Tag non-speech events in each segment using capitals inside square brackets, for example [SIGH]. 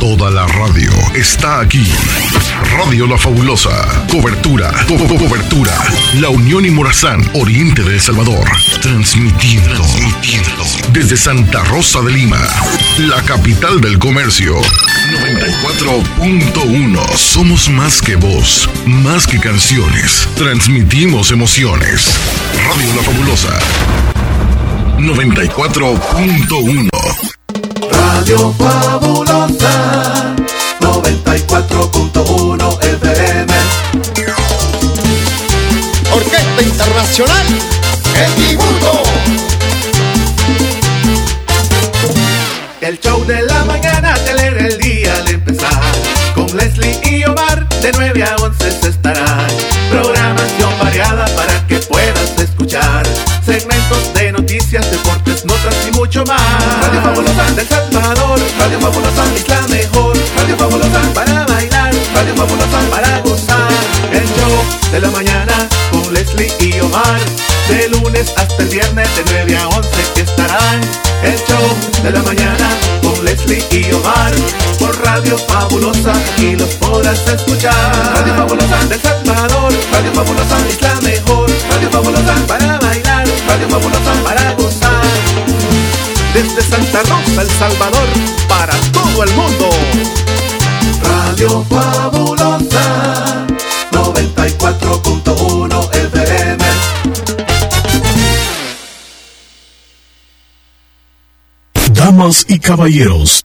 Toda la radio está aquí. Radio La Fabulosa. Cobertura. cobertura. La Unión y Morazán, Oriente de El Salvador. Transmitiendo. Transmitiendo. Desde Santa Rosa de Lima. La capital del comercio. 94.1. Somos más que voz. Más que canciones. Transmitimos emociones. Radio La Fabulosa. 94.1 Radio Fabulosa 94.1 FM Orquesta Internacional El Dibujo. El show de la mañana te alegra el día al empezar. Con Leslie y Omar de 9 a 11 se estará. Programación variada para Radio Fabulosa del Salvador, Radio Fabulosa es la mejor. Radio Fabulosa para bailar, Radio Fabulosa para gozar. El show de la mañana con Leslie y Omar. De lunes hasta el viernes de 9 a 11 que estarán. El show de la mañana con Leslie y Omar. Por Radio Fabulosa y los podrás escuchar. Radio Fabulosa del Salvador, Radio Fabulosa es la mejor. Radio Fabulosa para bailar, Radio Fabulosa para gozar. Desde Santa Rosa, El Salvador, para todo el mundo. Radio Fabulosa 94.1 FM. Damas y caballeros,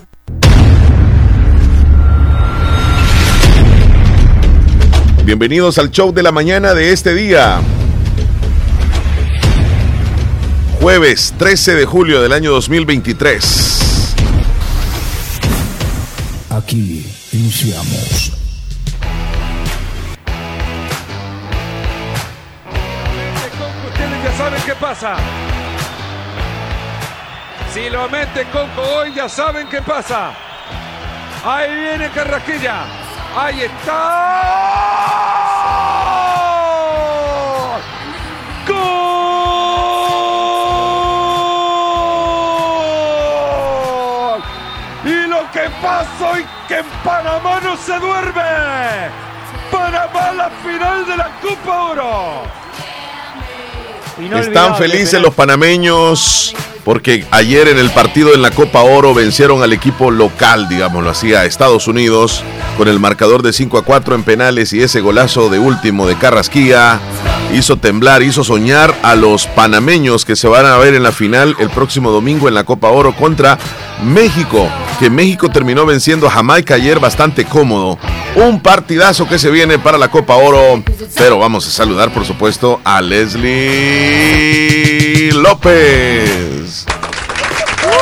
Bienvenidos al show de la mañana de este día. Jueves 13 de julio del año 2023. Aquí iniciamos. Ustedes ya saben qué pasa. Si lo mete Conco hoy, ya saben qué pasa. Ahí viene Carrasquilla. Ahí está. ¡Gol! Y lo que pasa hoy que en Panamá no se duerme. Panamá la final de la Copa Oro. Están felices los panameños porque ayer en el partido en la Copa Oro vencieron al equipo local, digámoslo así, a Estados Unidos con el marcador de 5 a 4 en penales y ese golazo de último de Carrasquilla hizo temblar, hizo soñar a los panameños que se van a ver en la final el próximo domingo en la Copa Oro contra México, que México terminó venciendo a Jamaica ayer bastante cómodo. Un partidazo que se viene para la Copa Oro, pero vamos a saludar por supuesto a Leslie López.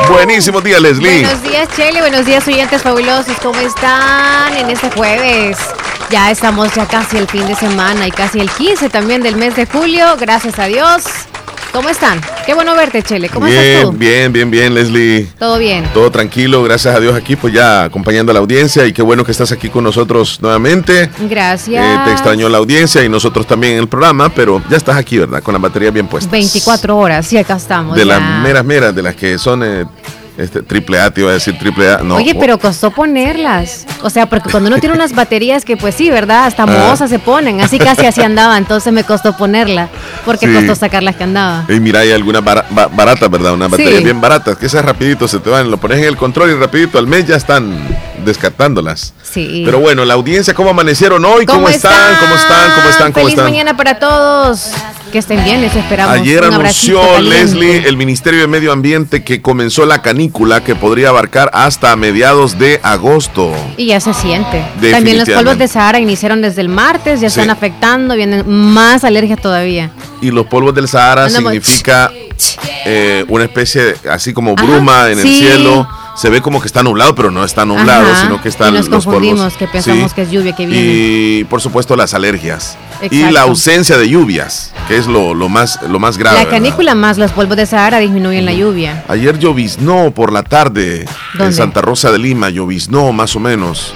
Buenísimo día, Leslie. Buenos días, Chele. Buenos días, oyentes fabulosos. ¿Cómo están en este jueves? Ya estamos ya casi el fin de semana y casi el 15 también del mes de julio. Gracias a Dios. ¿Cómo están? Qué bueno verte, Chele. ¿Cómo bien, estás tú? Bien, bien, bien, Leslie. Todo bien. Todo tranquilo, gracias a Dios aquí, pues ya acompañando a la audiencia y qué bueno que estás aquí con nosotros nuevamente. Gracias. Eh, te extrañó la audiencia y nosotros también en el programa, pero ya estás aquí, ¿verdad? Con la batería bien puesta. 24 horas, sí, acá estamos. De ya. las meras meras, de las que son eh, este, triple A, te iba a decir triple A. No, Oye, pero costó ponerlas. O sea, porque cuando uno tiene unas baterías que, pues sí, ¿verdad? Hasta Ah. mohosas se ponen. Así casi así andaba. Entonces me costó ponerla. Porque Sí. costó sacar las que andaba. Y mira, hay algunas bara- ba- baratas, ¿verdad? Unas baterías Sí. bien baratas, que esas rapidito se te van, lo pones en el control y rapidito al mes ya están descartándolas. Sí. Pero bueno, la audiencia, ¿cómo amanecieron hoy? ¿Cómo, están? ¿Cómo están? ¿Cómo están? ¿Cómo Feliz están? mañana para todos. Que estén bien, les esperamos. Ayer Un anunció. Leslie, el Ministerio de Medio Ambiente, que comenzó la canícula que podría abarcar hasta mediados de agosto. Y ya se siente. También los polvos de Sahara iniciaron desde el martes, ya Sí. están afectando, vienen más alergias todavía. Y los polvos del Sahara Andamos- significa eh, una especie de, así como Ajá, bruma en el cielo, se ve como que está nublado, pero no está nublado, Ajá, sino que y están nos los polvos. que pensamos que es lluvia que viene. Y por supuesto las alergias. Y la ausencia de lluvias, que es lo, lo más, lo más grave. la ¿verdad? canícula más los polvos de Sahara disminuyen la lluvia. Ayer lloviznó por la tarde en. Santa Rosa de Lima, lloviznó más o menos.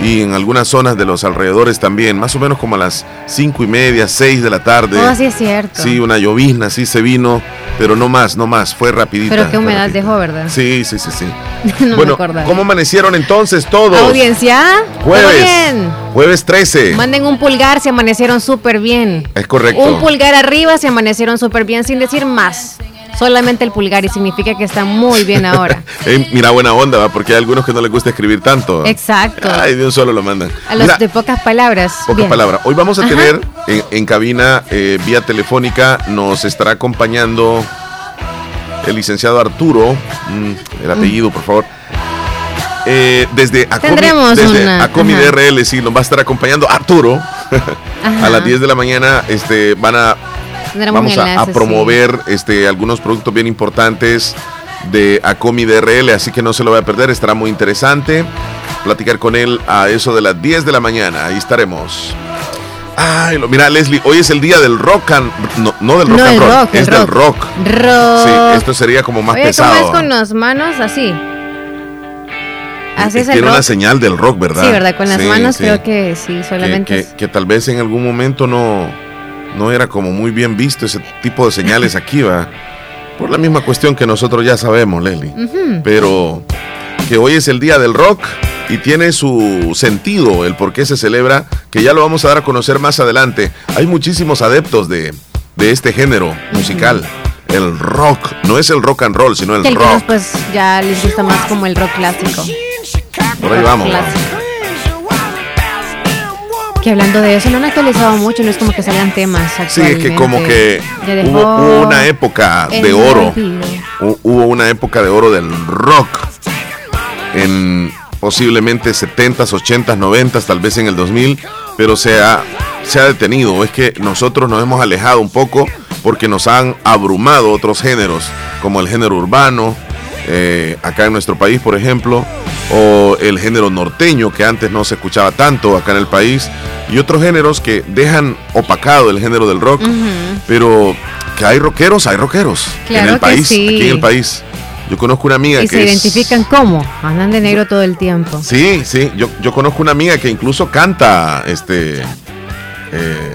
Y en algunas zonas de los alrededores también, más o menos como a las cinco y media, seis de la tarde. Oh, sí es cierto. Sí, una llovizna, sí se vino, pero no más, no más, fue rapidita. Pero qué humedad rapidita. dejó, ¿verdad? Sí, sí, sí, sí. [LAUGHS] no me bueno, acordaba. ¿cómo amanecieron entonces todos? Audiencia, ¿todo Jueves. bien? Jueves 13. Manden un pulgar si amanecieron súper bien. Es correcto. Un pulgar arriba si amanecieron súper bien sin decir más. Solamente el pulgar y significa que están muy bien ahora. [LAUGHS] Ey, mira, buena onda, ¿va? porque hay algunos que no les gusta escribir tanto. Exacto. Ay, de un solo lo mandan. A los Mira, de pocas palabras. Pocas bien. palabras. Hoy vamos a Ajá. tener en, en cabina, eh, vía telefónica, nos estará acompañando el licenciado Arturo. mm, el apellido, por favor. Eh, desde Acomi, desde una, Acomi. DRL, sí, nos va a estar acompañando Arturo. [LAUGHS] A las 10 de la mañana este, van a Tendremos vamos a- a, enlace, sí. promover este, algunos productos bien importantes de Acomi DRL, así que no se lo va a perder, estará muy interesante. Platicar con él a eso de las 10 de la mañana, ahí estaremos. Ay, lo- mira, Leslie, hoy es el día del rock and no, no del rock No, and roll, rock, es del rock. rock. Rock. Sí, esto sería como más Oye, ¿cómo pesado. es con las manos? Así. Así es el Tiene rock. una señal del rock, ¿verdad? Sí, ¿verdad? Con las Sí, manos sí. creo que sí, solamente. que tal vez en algún momento no, no era como muy bien visto ese tipo de señales aquí, va. Por la misma cuestión que nosotros ya sabemos, Leslie. Pero que hoy es el día del rock y tiene su sentido el por qué se celebra, que ya lo vamos a dar a conocer más adelante. Hay muchísimos adeptos de, de este género musical. El rock, no es el rock and roll, sino el algunos rock. pues ya les gusta más como el rock clásico. Por ahí vamos. clásico. Que hablando de eso, no han actualizado mucho, no es como que salgan temas Sí, es que como que hubo, hubo una época de oro. Hubo una época de oro del rock. En posiblemente 70s, 80s, 90s, tal vez en el 2000, pero se ha, se ha detenido. Es que nosotros nos hemos alejado un poco porque nos han abrumado otros géneros, como el género urbano, eh, acá en nuestro país, por ejemplo, o el género norteño, que antes no se escuchaba tanto acá en el país, y otros géneros que dejan opacado el género del rock, pero que hay rockeros, hay rockeros en el país, sí. aquí en el país. Yo conozco una amiga Y que se es- identifican como, andan de negro todo el tiempo. Sí, sí, yo, yo conozco una amiga que incluso canta este eh,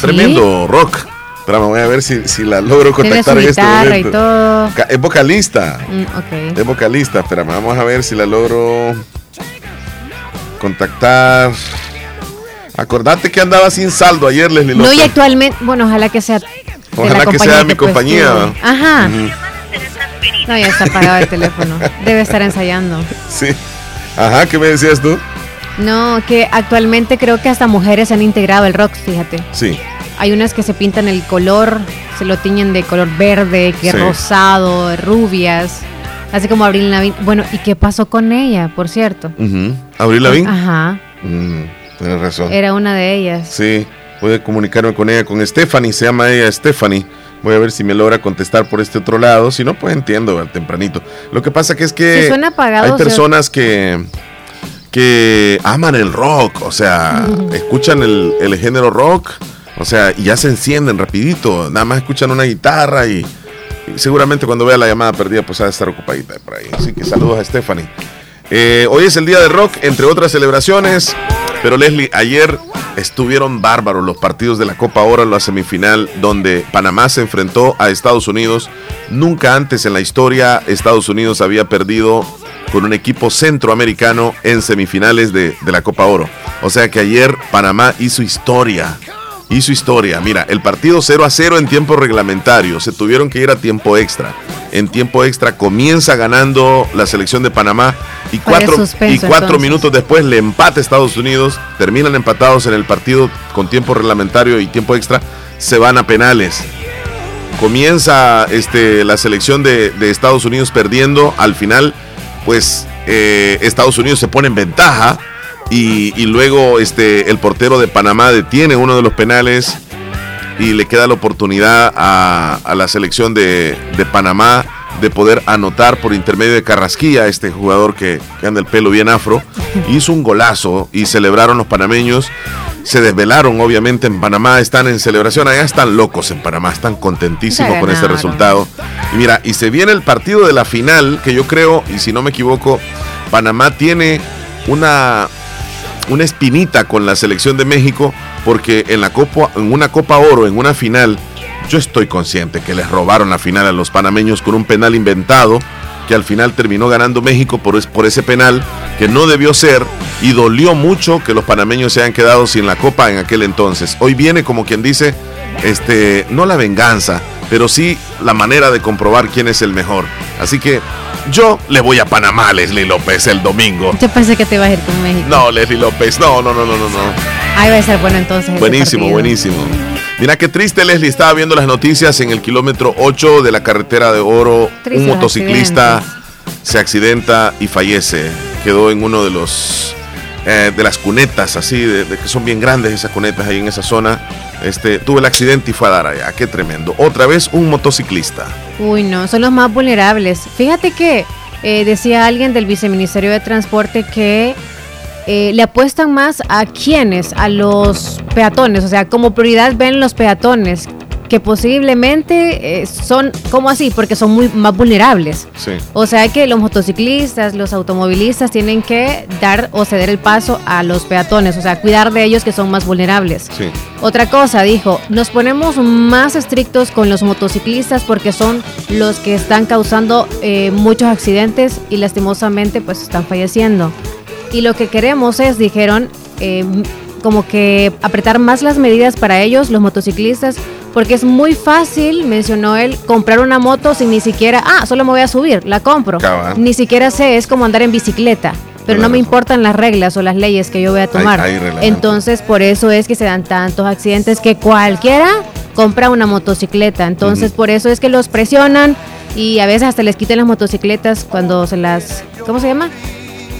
tremendo rock. Espérame, voy a ver si, si la logro contactar en este y momento. todo. Es vocalista. Mm. Es vocalista, espérame, vamos a ver si la logro contactar. Acordate que andaba sin saldo ayer, Leslie No, y López. actualmente, bueno, ojalá que sea. Ojalá que sea mi pues, compañía. Ajá. No, ya está apagado el teléfono. Debe estar ensayando. Sí. Ajá, ¿qué me decías tú? No, que actualmente creo que hasta mujeres han integrado el rock, fíjate. Sí. Hay unas que se pintan el color, se lo tiñen de color verde, que Sí. rosado, rubias. Así como Abril Lavigne. Bueno, ¿y qué pasó con ella, por cierto? ¿Abril Lavigne? Ajá, Mm, tienes razón. era una de ellas. Sí, voy a comunicarme con ella, con Stephanie, se llama ella Stephanie. Voy a ver si me logra contestar por este otro lado. Si no, pues entiendo al tempranito. Lo que pasa que es que Si suena apagado, hay o sea- personas que, que aman el rock, o sea, [LAUGHS] escuchan el, el género rock, o sea, y ya se encienden rapidito. Nada más escuchan una guitarra y, seguramente cuando vea la llamada perdida, pues ha de estar ocupadita por ahí. Así que saludos a Stephanie. Eh, hoy es el día de rock, entre otras celebraciones. Pero Leslie, ayer estuvieron bárbaros los partidos de la Copa Oro en la semifinal, donde Panamá se enfrentó a Estados Unidos. Nunca antes en la historia Estados Unidos había perdido con un equipo centroamericano en semifinales de la Copa Oro. O sea que ayer Panamá hizo historia. Hizo historia. Mira, el partido 0 a 0 en tiempo reglamentario. Se tuvieron que ir a tiempo extra. En tiempo extra comienza ganando la selección de Panamá y cuatro, suspenso, y cuatro entonces. minutos después le empata Estados Unidos. Terminan empatados en el partido con tiempo reglamentario y tiempo extra. Se van a penales. Comienza este, la selección de, de Estados Unidos perdiendo. Al final, pues eh, Estados Unidos se pone en ventaja. Y, y luego este, el portero de Panamá detiene uno de los penales y le queda la oportunidad a, a la selección de, de Panamá de poder anotar por intermedio de Carrasquilla, este jugador que, que anda el pelo bien afro, [LAUGHS] hizo un golazo y celebraron los panameños. Se desvelaron, obviamente, en Panamá, están en celebración, allá están locos en Panamá, están contentísimos con este resultado. Y mira, y se viene el partido de la final, que yo creo, y si no me equivoco, Panamá tiene una, una espinita con la selección de México, porque en, la Copa, en una Copa Oro, en una final, yo estoy consciente que les robaron la final a los panameños con un penal inventado que al final terminó ganando México por, por ese penal que no debió ser y dolió mucho que los panameños se hayan quedado sin la copa en aquel entonces. Hoy viene como quien dice, este, no la venganza, pero sí la manera de comprobar quién es el mejor. Así que yo le voy a Panamá, Leslie López, el domingo. Yo pensé que te iba a ir con México. No, Leslie López, no, no, no, no, no. Ahí va a ser bueno entonces. Buenísimo, buenísimo. Mira qué triste, Leslie. Estaba viendo las noticias en el kilómetro 8 de la carretera de Oro. un motociclista se accidenta y fallece. Quedó en uno de los eh, de las cunetas, así, de, que son bien grandes esas cunetas ahí en esa zona. Este, tuvo el accidente y fue a dar allá. Qué tremendo. Otra vez un motociclista. Uy, no, son los más vulnerables. Fíjate que eh, decía alguien del Viceministerio de Transporte que eh, le apuestan más a quienes, a los peatones, o sea, como prioridad ven los peatones, que posiblemente eh, son, ¿cómo así? Porque son muy más vulnerables. Sí. O sea que los motociclistas, los automovilistas tienen que dar o ceder el paso a los peatones, o sea, cuidar de ellos que son más vulnerables. Sí. Otra cosa, dijo, nos ponemos más estrictos con los motociclistas porque son los que están causando eh, muchos accidentes y lastimosamente pues están falleciendo. Y lo que queremos es, dijeron, eh, como que apretar más las medidas para ellos, los motociclistas, porque es muy fácil, mencionó él, comprar una moto sin ni siquiera, ah, solo me voy a subir, la compro. Ni siquiera sé, es como andar en bicicleta. Pero no me importan las reglas o las leyes que yo voy a tomar. Entonces, por eso es que se dan tantos accidentes que cualquiera compra una motocicleta. Entonces, por eso es que los presionan y a veces hasta les quitan las motocicletas cuando se las, ¿cómo se llama?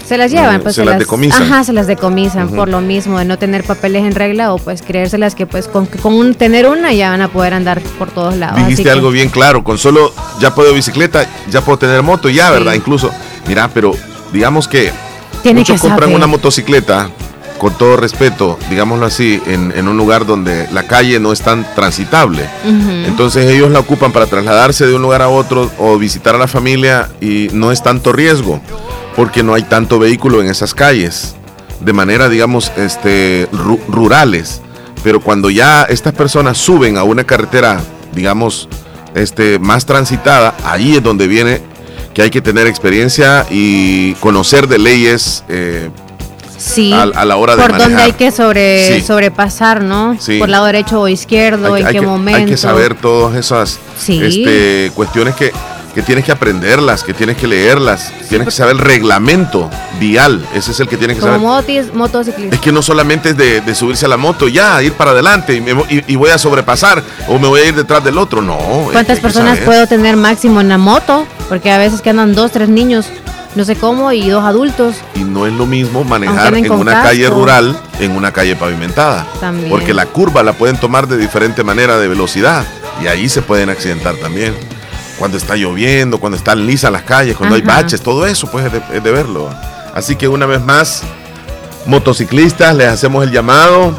Se las llevan, pues se, las, decomisan. Ajá, se las decomisan por lo mismo de no tener papeles en regla o pues creérselas que pues con, con tener una ya van a poder andar por todos lados. Dijiste algo bien claro, con solo ya puedo bicicleta, ya puedo tener moto, ya, ¿verdad? Incluso, mira, pero digamos que muchos compran una motocicleta con todo respeto, digámoslo así, en, un lugar donde la calle no es tan transitable. Entonces ellos la ocupan para trasladarse de un lugar a otro o visitar a la familia y no es tanto riesgo porque no hay tanto vehículo en esas calles, de manera, digamos, este, rurales. Pero cuando ya estas personas suben a una carretera, digamos, este, más transitada, ahí es donde viene que hay que tener experiencia y conocer de leyes. Eh, sí, a, la hora de por dónde hay que sobre, sobrepasar, ¿no? Por lado derecho o izquierdo, en qué momento. Hay que saber todas esas este, cuestiones que que tienes que aprenderlas, que tienes que leerlas, tienes que saber el reglamento vial, ese es el que tienes que saber. motociclista. Es que no solamente es de, subirse a la moto, ya, ir para adelante y, voy a sobrepasar o me voy a ir detrás del otro, no. ¿Cuántas personas puedo tener máximo en la moto? Porque a veces que andan dos, tres niños no sé cómo, y dos adultos. Y no es lo mismo manejar en una calle rural, en una calle pavimentada. También. Porque la curva la pueden tomar de diferente manera de velocidad y ahí se pueden accidentar también cuando está lloviendo, cuando están lisas las calles, cuando hay baches, todo eso pues es de, verlo. Así que una vez más, motociclistas, les hacemos el llamado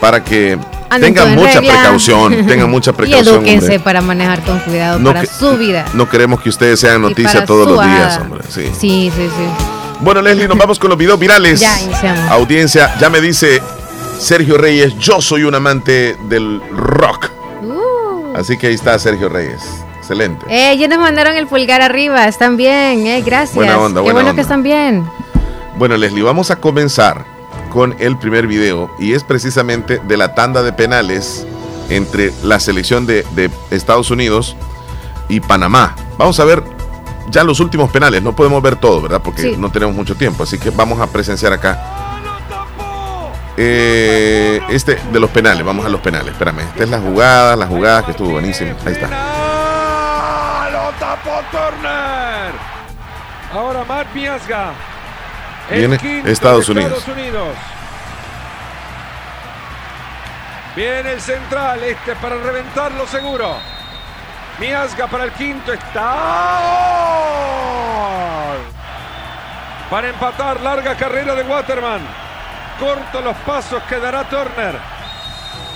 para que [LAUGHS] tengan mucha precaución, tengan mucha precaución. Y edúquense para manejar con cuidado para su vida. No queremos que ustedes sean noticia todos los días, hombre. Sí. sí, sí, sí. Bueno, Leslie, nos vamos con los videos virales. Ya iniciamos. Audiencia, ya me dice Sergio Reyes, yo soy un amante del rock. Uh. Así que ahí está Sergio Reyes. Excelente. Eh, ya nos mandaron el pulgar arriba. Están bien, eh, gracias. Buena onda, Qué bueno que están bien. Bueno, Leslie, vamos a comenzar con el primer video y es precisamente de la tanda de penales entre la selección de, Estados Unidos y Panamá. Vamos a ver ya los últimos penales. No podemos ver todo, ¿verdad? Porque no tenemos mucho tiempo. Así que vamos a presenciar acá. Eh, este de los penales, vamos a los penales. Espérame, esta es la jugada, la jugada que estuvo buenísima. Ahí está. Turner. Ahora Mark Miasga. Viene Estados Unidos. Viene el central, este para reventarlo seguro. Miasga para el quinto está. Para empatar, larga carrera de Waterman. Corto los pasos que dará Turner.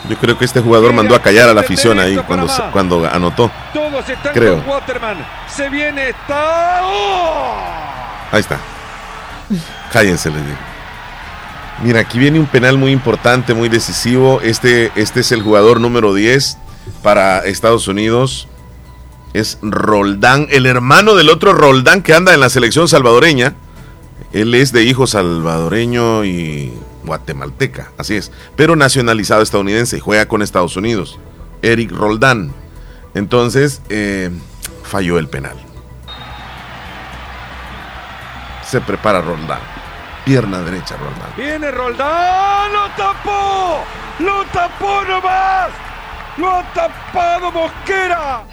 Yo creo que este jugador mandó a callar a la afición ahí cuando, cuando anotó. Todos están creo. con Waterman. Se viene, está. ¡Oh! Ahí está. Cállense, les digo. Mira, aquí viene un penal muy importante, muy decisivo. Este, este es el jugador número 10 para Estados Unidos. Es Roldán, el hermano del otro Roldán que anda en la selección salvadoreña. Él es de hijo salvadoreño y guatemalteca, así es, pero nacionalizado estadounidense juega con Estados Unidos. Eric Roldán. Entonces, eh, falló el penal. Se prepara Roldán. Pierna derecha, Roldán. Viene Roldán, lo tapó, lo tapó nomás, lo ha tapado Mosquera.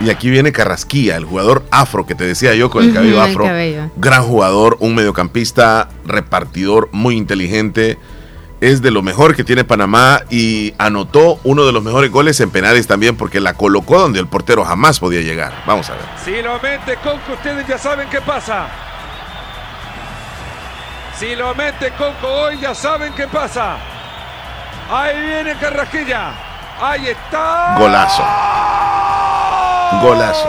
Y aquí viene Carrasquilla, el jugador afro que te decía yo con el cabello afro. cabello. Gran jugador, un mediocampista repartidor muy inteligente. Es de lo mejor que tiene Panamá y anotó uno de los mejores goles en penales también porque la colocó donde el portero jamás podía llegar. Vamos a ver. Si lo mete Conco, ustedes ya saben qué pasa. Si lo mete Conco hoy, ya saben qué pasa. Ahí viene Carrasquilla. Ahí está. Golazo. Golazo.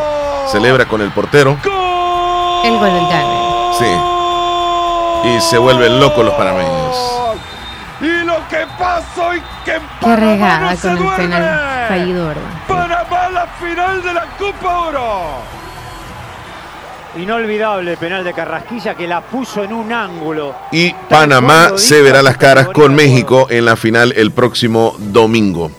Celebra con el portero. El gol del gane. Sí. Y se vuelven locos los panameños. Y lo que pasa hoy que Qué Panamá regada no con el penal fallido, ¿verdad? Panamá la final de la Copa Oro. Inolvidable penal de Carrasquilla que la puso en un ángulo. Y Panamá se verá las caras con México en la final el próximo domingo.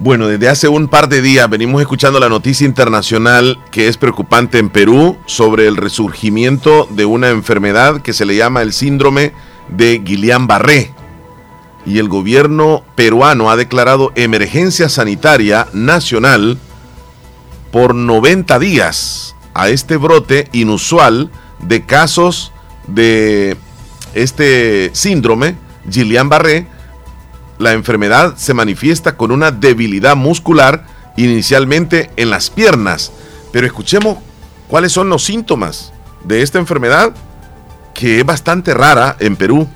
Bueno, desde hace un par de días venimos escuchando la noticia internacional que es preocupante en Perú sobre el resurgimiento de una enfermedad que se le llama el síndrome de Guillain-Barré. Y el gobierno peruano ha declarado emergencia sanitaria nacional por 90 días a este brote inusual de casos de este síndrome, Guillain-Barré. La enfermedad se manifiesta con una debilidad muscular inicialmente en las piernas. Pero escuchemos cuáles son los síntomas de esta enfermedad que es bastante rara en Perú.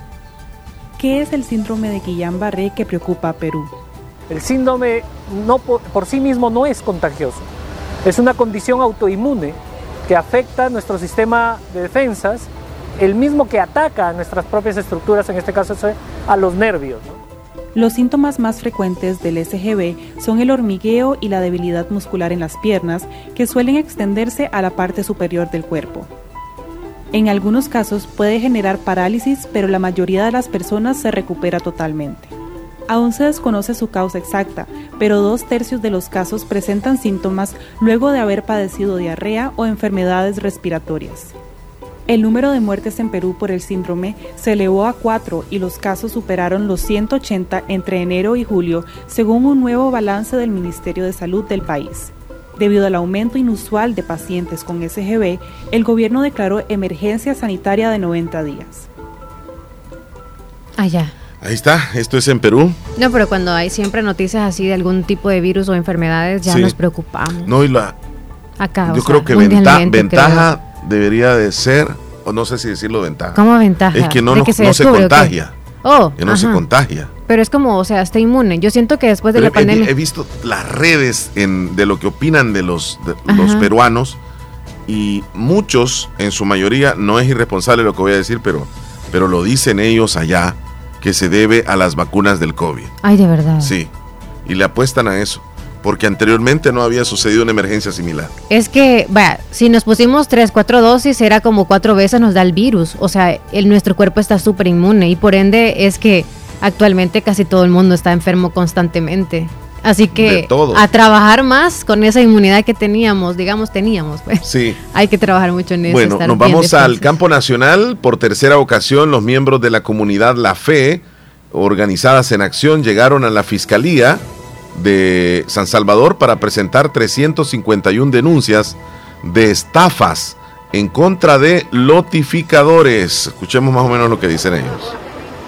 ¿Qué es el síndrome de Guillain-Barré que preocupa a Perú? El síndrome no por, por sí mismo no es contagioso. Es una condición autoinmune que afecta nuestro sistema de defensas, el mismo que ataca a nuestras propias estructuras, en este caso es a los nervios. ¿no? Los síntomas más frecuentes del SGB son el hormigueo y la debilidad muscular en las piernas, que suelen extenderse a la parte superior del cuerpo. En algunos casos puede generar parálisis, pero la mayoría de las personas se recupera totalmente. Aún se desconoce su causa exacta, pero dos tercios de los casos presentan síntomas luego de haber padecido diarrea o enfermedades respiratorias. El número de muertes en Perú por el síndrome se elevó a 4 y los casos superaron los 180 entre enero y julio, según un nuevo balance del Ministerio de Salud del país. Debido al aumento inusual de pacientes con SGB, el gobierno declaró emergencia sanitaria de 90 días. Allá. Ahí está, esto es en Perú. No, pero cuando hay siempre noticias así de algún tipo de virus o enfermedades, ya Sí. nos preocupamos. No, y la, Acá, o yo sea, creo que venta- ventaja debería de ser, o no sé si decirlo ventaja. ¿Cómo ventaja? Es que no, ¿De no- que se no se descubre contagia. Oh, Que no se contagia. Pero es como, o sea, está inmune. Yo siento que después de Pero la he- pandemia. he visto las redes en- de lo que opinan de los, de los peruanos y muchos, en su mayoría, no es irresponsable lo que voy a decir, pero, pero lo dicen ellos allá, que se debe a las vacunas del COVID. Ay, de verdad. Sí, y le apuestan a eso, porque anteriormente no había sucedido una emergencia similar. Es que, vaya, si nos pusimos tres, cuatro dosis, era como cuatro veces nos da el virus. O sea, el, nuestro cuerpo está súper inmune y por ende es que actualmente casi todo el mundo está enfermo constantemente. Así que todo. a trabajar más con esa inmunidad que teníamos, digamos, teníamos. Pues. Sí. [LAUGHS] Hay que trabajar mucho en eso. Bueno, nos vamos al campo nacional. Por tercera ocasión, los miembros de la comunidad La Fe, organizadas en acción, llegaron a la Fiscalía de San Salvador para presentar 351 denuncias de estafas en contra de lotificadores. Escuchemos más o menos lo que dicen ellos.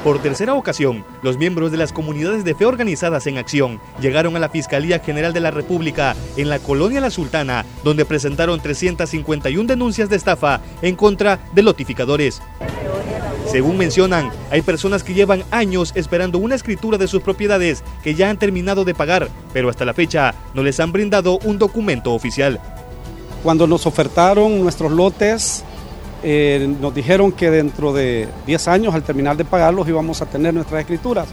Por tercera ocasión, los miembros de las comunidades de fe organizadas en acción llegaron a la Fiscalía General de la República en la colonia La Sultana, donde presentaron 351 denuncias de estafa en contra de lotificadores. Según mencionan, hay personas que llevan años esperando una escritura de sus propiedades que ya han terminado de pagar, pero hasta la fecha no les han brindado un documento oficial. Cuando nos ofertaron nuestros lotes, eh, nos dijeron que dentro de 10 años, al terminar de pagarlos, íbamos a tener nuestras escrituras.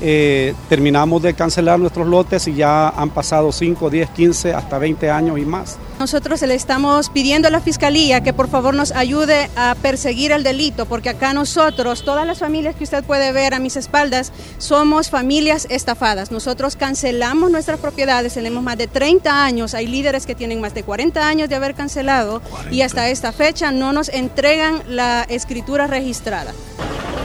Eh, terminamos de cancelar nuestros lotes y ya han pasado 5, 10, 15, hasta 20 años y más. Nosotros le estamos pidiendo a la Fiscalía que por favor nos ayude a perseguir el delito, porque acá nosotros, todas las familias que usted puede ver a mis espaldas, somos familias estafadas. Nosotros cancelamos nuestras propiedades, tenemos más de 30 años, hay líderes que tienen más de 40 años de haber cancelado y hasta esta fecha no nos entregan la escritura registrada.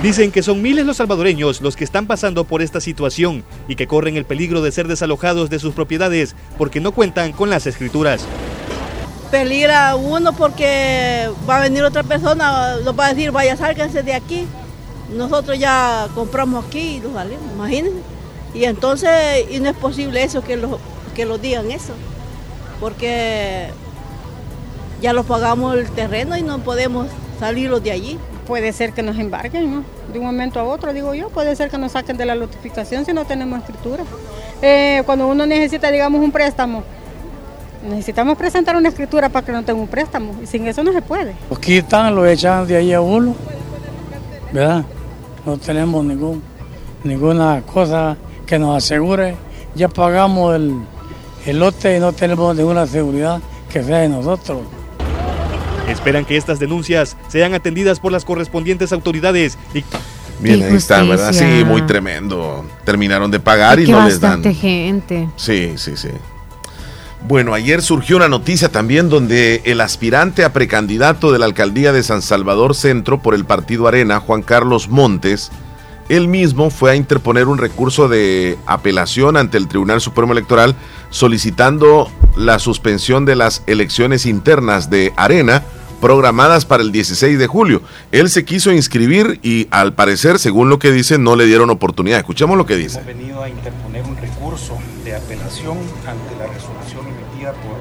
Dicen que son miles los salvadoreños los que están pasando por esta situación y que corren el peligro de ser desalojados de sus propiedades porque no cuentan con las escrituras. Peligra uno porque va a venir otra persona, nos va a decir, vaya, sálganse de aquí. Nosotros ya compramos aquí y los salimos, imagínense. Y entonces, y no es posible eso, que lo, que lo digan eso, porque ya lo pagamos el terreno y no podemos salirlos de allí puede ser que nos embarquen, ¿no? De un momento a otro, digo yo, puede ser que nos saquen de la notificación si no tenemos escritura. Eh, cuando uno necesita, digamos, un préstamo, necesitamos presentar una escritura para que no tenga un préstamo, y sin eso no se puede. Aquí están, lo echan de ahí a uno, ¿verdad? No tenemos ningún, ninguna cosa que nos asegure. Ya pagamos el, el lote y no tenemos ninguna seguridad que sea de nosotros. Esperan que estas denuncias sean atendidas por las correspondientes autoridades. Y... Bien, ahí está, ¿verdad? Sí, muy tremendo. Terminaron de pagar y, no les dan. gente. Sí, sí, sí. Bueno, ayer surgió una noticia también donde el aspirante a precandidato de la alcaldía de San Salvador Centro por el partido Arena, Juan Carlos Montes, él mismo fue a interponer un recurso de apelación ante el Tribunal Supremo Electoral solicitando la suspensión de las elecciones internas de Arena programadas para el 16 de julio. Él se quiso inscribir y al parecer, según lo que dice, no le dieron oportunidad. Escuchemos lo que dice. Hemos venido a interponer un recurso de apelación ante la resolución por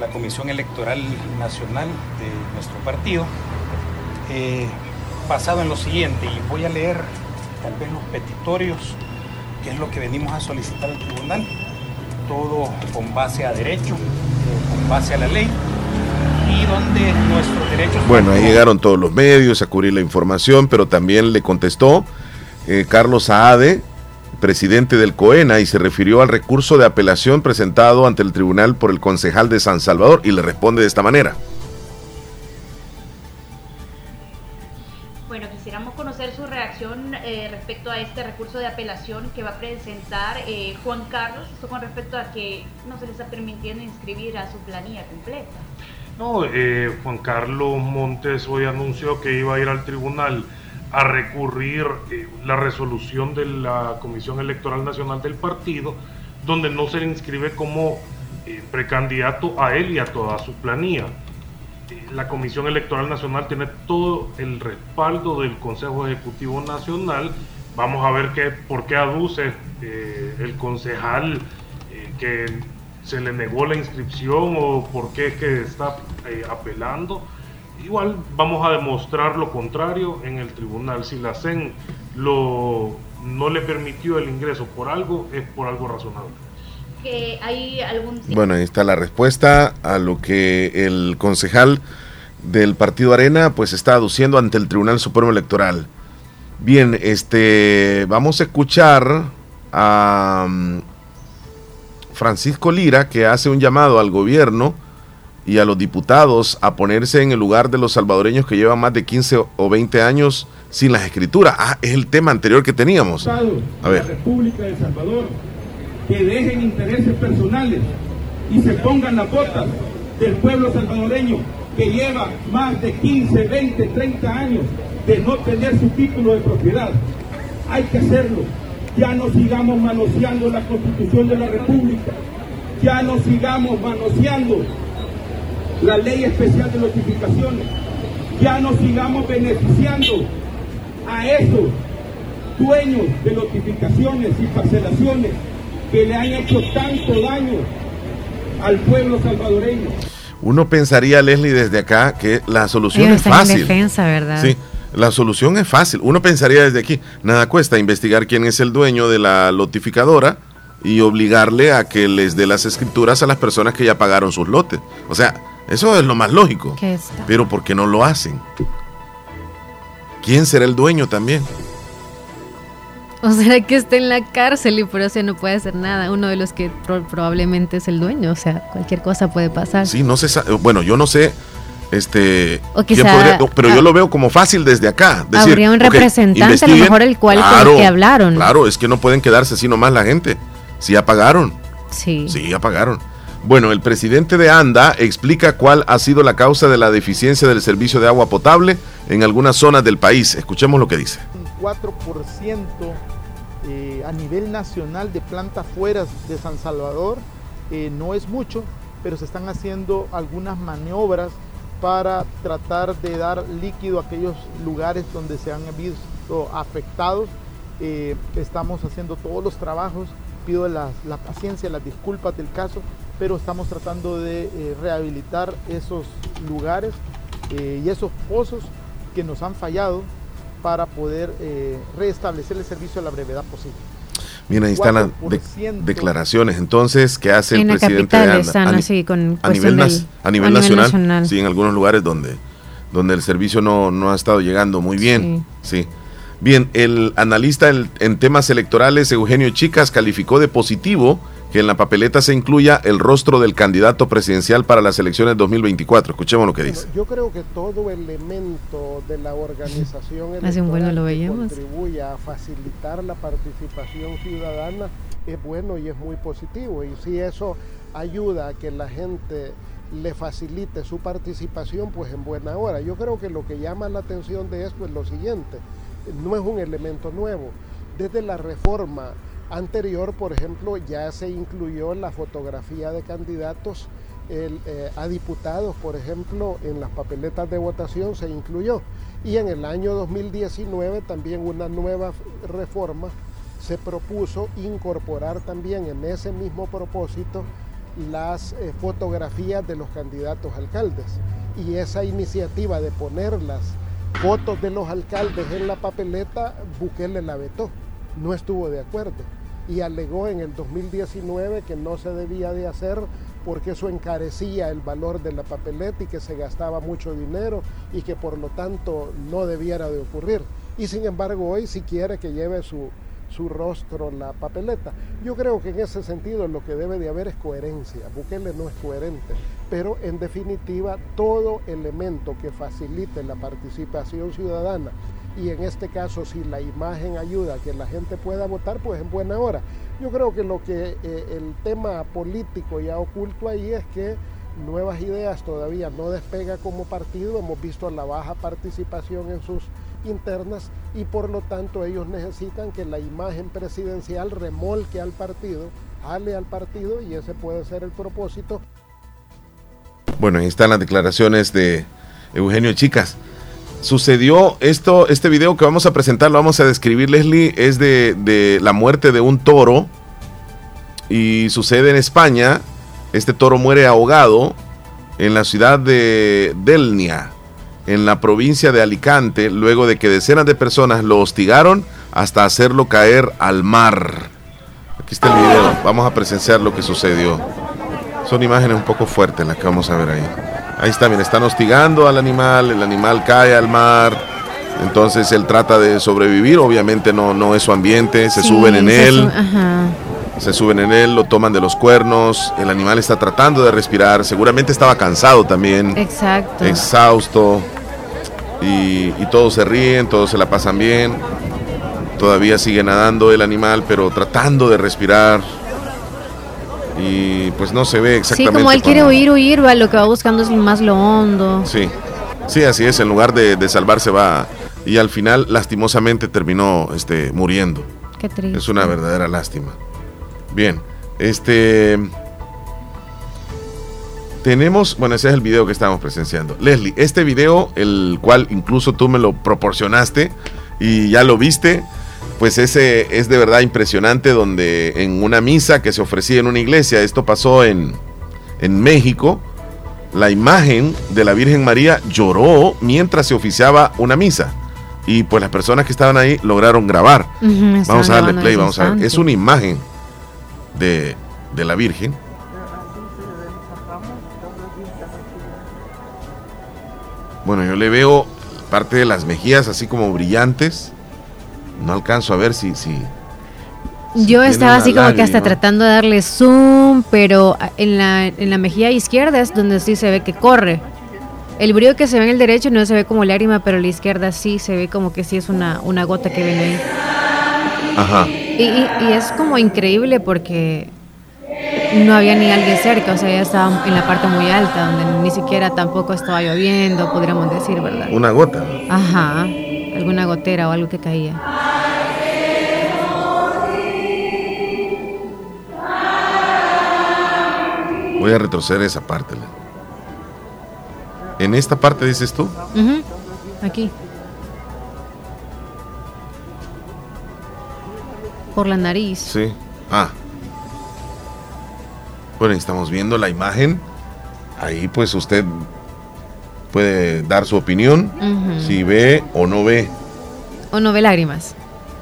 la Comisión Electoral Nacional de nuestro partido, eh, basado en lo siguiente, y voy a leer tal vez los petitorios, que es lo que venimos a solicitar al tribunal, todo con base a derecho, eh, con base a la ley y donde nuestros derechos... Bueno, ahí llegaron todos los medios a cubrir la información, pero también le contestó eh, Carlos Saade, presidente del COENA, y se refirió al recurso de apelación presentado ante el tribunal por el concejal de San Salvador y le responde de esta manera. Bueno, quisiéramos conocer su reacción eh, respecto a este recurso de apelación que va a presentar eh, Juan Carlos, esto con respecto a que no se les está permitiendo inscribir a su planilla completa. No, eh, Juan Carlos Montes hoy anunció que iba a ir al tribunal a recurrir eh, la resolución de la Comisión Electoral Nacional del partido, donde no se le inscribe como eh, precandidato a él y a toda su planilla. la Comisión Electoral Nacional tiene todo el respaldo del Consejo Ejecutivo Nacional. Vamos a ver qué, por qué aduce el concejal que se le negó la inscripción o por qué es que está eh, apelando. Igual vamos a demostrar lo contrario en el tribunal. Si la CEN lo, no le permitió el ingreso por algo, es por algo razonable. hay algún... Bueno, ahí está la respuesta a lo que el concejal del Partido Arena pues está aduciendo ante el Tribunal Supremo Electoral. Bien, este vamos a escuchar a Francisco Lira, que hace un llamado al gobierno y a los diputados a ponerse en el lugar de los salvadoreños que llevan más de 15 o 20 años sin las escrituras. Ah, es el tema anterior que teníamos. A ver. La República de Salvador, que dejen intereses personales y se pongan las botas del pueblo salvadoreño que lleva más de 15, 20, 30 años de no tener su título de propiedad. Hay que hacerlo ya no sigamos manoseando la constitución de la República, ya no sigamos manoseando la ley especial de notificaciones, ya no sigamos beneficiando a esos dueños de notificaciones y parcelaciones que le han hecho tanto daño al pueblo salvadoreño. Uno pensaría, Leslie, desde acá que la solución es fácil. defensa, ¿verdad? Sí, la solución es fácil. Uno pensaría desde aquí, nada cuesta investigar quién es el dueño de la lotificadora y obligarle a que les dé las escrituras a las personas que ya pagaron sus lotes. O sea, eso es lo más lógico. Pero ¿por qué no lo hacen? ¿Quién será el dueño también? O será que está en la cárcel y por eso no puede hacer nada. Uno de los que probablemente es el dueño. O sea, cualquier cosa puede pasar. Sí, no sé. Bueno, yo no sé. Este, pero yo lo veo como fácil desde acá. habría un representante, a lo mejor el cual con el que hablaron. Claro, es que no pueden quedarse así nomás la gente. Si ya pagaron. Sí. Sí, ya pagaron. Bueno, el presidente de ANDA explica cuál ha sido la causa de la deficiencia del servicio de agua potable en algunas zonas del país. Escuchemos lo que dice. Un 4% eh, a nivel nacional de plantas fuera de San Salvador eh, no es mucho, pero se están haciendo algunas maniobras para tratar de dar líquido a aquellos lugares donde se han visto afectados. Eh, estamos haciendo todos los trabajos, pido la, paciencia, las disculpas del caso, pero estamos tratando de rehabilitar esos lugares y esos pozos que nos han fallado para poder eh, restablecer el servicio a la brevedad posible. Bien, ahí están las declaraciones entonces que hace el presidente de ANDA. a, nivel, a nivel nacional, sí, en algunos lugares donde, donde el servicio no, no ha estado llegando muy bien. Sí. Bien, el analista en temas electorales, Eugenio Chicas, calificó de positivo que en la papeleta se incluya el rostro del candidato presidencial para las elecciones 2024. Escuchemos lo que dice. Yo creo que todo elemento de la organización [LAUGHS] electoral que contribuye a facilitar la participación ciudadana es bueno y es muy positivo. Y si eso ayuda a que la gente le facilite su participación, pues en buena hora. Yo creo que lo que llama la atención de esto es lo siguiente, no es un elemento nuevo. Desde la reforma anterior, por ejemplo, ya se incluyó la fotografía de candidatos eh, a diputados, por ejemplo, en las papeletas de votación se incluyó. Y en el año 2019 también una nueva reforma se propuso incorporar también en ese mismo propósito las eh, fotografías de los candidatos alcaldes. Y esa iniciativa de poner las fotos de los alcaldes en la papeleta, Bukele la vetó, no estuvo de acuerdo y alegó en el 2019 que no se debía de hacer porque eso encarecía el valor de la papeleta y que se gastaba mucho dinero y que por lo tanto no debiera de ocurrir. Y sin embargo hoy si quiere que lleve su, su rostro la papeleta. Yo creo que en ese sentido lo que debe de haber es coherencia. Bukele no es coherente, pero en definitiva todo elemento que facilite la participación ciudadana y en este caso si la imagen ayuda a que la gente pueda votar, pues en buena hora. Yo creo que lo que eh, el tema político ya oculto ahí es que Nuevas Ideas todavía no despega como partido, hemos visto la baja participación en sus internas y por lo tanto ellos necesitan que la imagen presidencial remolque al partido, ale al partido y ese puede ser el propósito. Bueno, ahí están las declaraciones de Eugenio Chicas sucedió esto, este video que vamos a presentar, lo vamos a describir, Leslie, es de, la muerte de un toro y sucede en España. Este toro muere ahogado en la ciudad de Delnia, en la provincia de Alicante, luego de que decenas de personas lo hostigaron hasta hacerlo caer al mar. Aquí está el video, vamos a presenciar lo que sucedió. Son imágenes un poco fuertes las que vamos a ver ahí. Ahí está, bien, están hostigando al animal, el animal cae al mar, entonces él trata de sobrevivir, obviamente no, no es su ambiente, se suben en él. Se suben en él, lo toman de los cuernos, el animal está tratando de respirar, seguramente estaba cansado también. Exacto. Exhausto. Y, y todos se ríen, todos se la pasan bien. Todavía sigue nadando el animal, pero tratando de respirar y pues no se ve exactamente. Sí, como él quiere huir, huir, va, lo que va buscando es más lo hondo. Sí, sí, así es, en lugar de, salvarse va y al final lastimosamente terminó este, muriendo. Qué triste. Es una verdadera lástima. Bien, este... Tenemos, bueno, ese es el video que estamos presenciando. Leslie, este video, el cual incluso tú me lo proporcionaste y ya lo viste, pues ese es de verdad impresionante donde en una misa que se ofrecía en una iglesia, esto pasó en, en México, la imagen de la Virgen María lloró mientras se oficiaba una misa. Y pues las personas que estaban ahí lograron grabar. vamos a darle play, vamos a ver. Es una imagen de, de la Virgen. Bueno, yo le veo parte de las mejillas así como brillantes. No alcanzo a ver si... si yo estaba así como que hasta tratando de darle zoom, pero en la, en la mejilla izquierda es donde sí se ve que corre. El brillo que se ve en el derecho no se ve como lágrima, pero la izquierda sí se ve como que sí es una, una gota que viene ahí. Ajá. Y, y, es como increíble porque no había ni alguien cerca, o sea, ya estaba en la parte muy alta, donde ni siquiera tampoco estaba lloviendo, podríamos decir, ¿verdad? Una gota. Ajá, alguna gotera o algo que caía. Voy a retroceder esa parte. ¿En esta parte dices tú? Aquí. Por la nariz. Sí. Ah. Bueno, estamos viendo la imagen. Ahí pues usted puede dar su opinión. Si ve o no ve. O no ve lágrimas.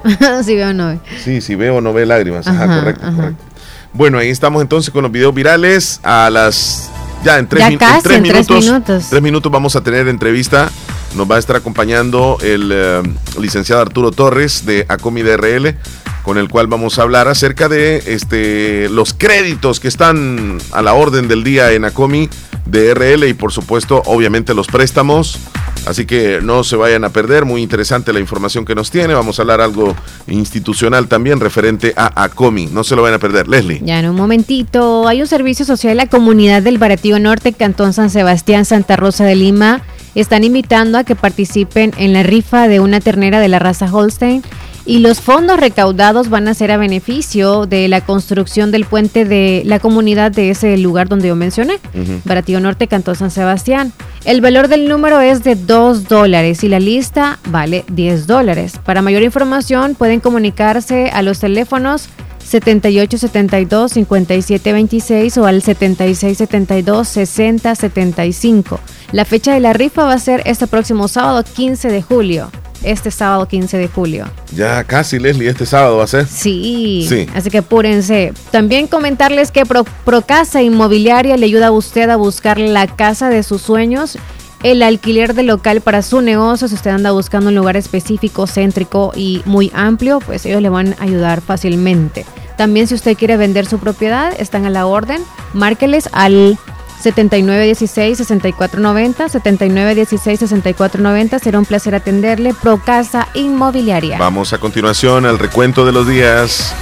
[LAUGHS] si ve o no ve. Sí, si ve o no ve lágrimas. Ajá, correcto, correcto. Bueno, ahí estamos entonces con los videos virales. A las. Ya en tres, minutos, tres minutos. vamos a tener entrevista. Nos va a estar acompañando el eh, licenciado Arturo Torres de Acomi DRL, con el cual vamos a hablar acerca de este, los créditos que están a la orden del día en Acomi DRL y por supuesto, obviamente, los préstamos Así que no se vayan a perder, muy interesante la información que nos tiene. Vamos a hablar algo institucional también referente a ACOMI. No se lo vayan a perder. Leslie. Ya en un momentito, hay un servicio social en la comunidad del Baratío Norte, Cantón San Sebastián, Santa Rosa de Lima. Están invitando a que participen en la rifa de una ternera de la raza Holstein y los fondos recaudados van a ser a beneficio de la construcción del puente de la comunidad de ese lugar donde yo mencioné, Baratío Norte, Cantón San Sebastián. El valor del número es de 2 dólares y la lista vale 10 dólares. Para mayor información pueden comunicarse a los teléfonos 7872 5726 o al 7672 6075. La fecha de la rifa va a ser este próximo sábado 15 de julio este sábado 15 de julio. Ya casi, Leslie, este sábado va a ser. Sí, sí. así que apúrense. También comentarles que Procasa Inmobiliaria le ayuda a usted a buscar la casa de sus sueños, el alquiler de local para su negocio. Si usted anda buscando un lugar específico, céntrico y muy amplio, pues ellos le van a ayudar fácilmente. También si usted quiere vender su propiedad, están a la orden. Márqueles al 7916-6490, 7916-6490. Será un placer atenderle. Procasa Inmobiliaria. Vamos a continuación al recuento de los días.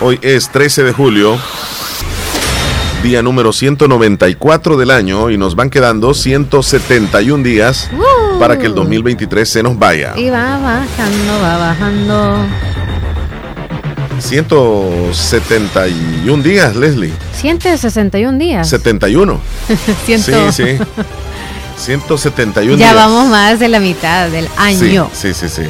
Hoy es 13 de julio, día número 194 del año y nos van quedando 171 días uh. para que el 2023 se nos vaya. Y va bajando, va bajando. 171 días, Leslie. 161 días. 71. [LAUGHS] Sí, sí. 171 ya vamos más de la mitad del año. Sí, sí, sí,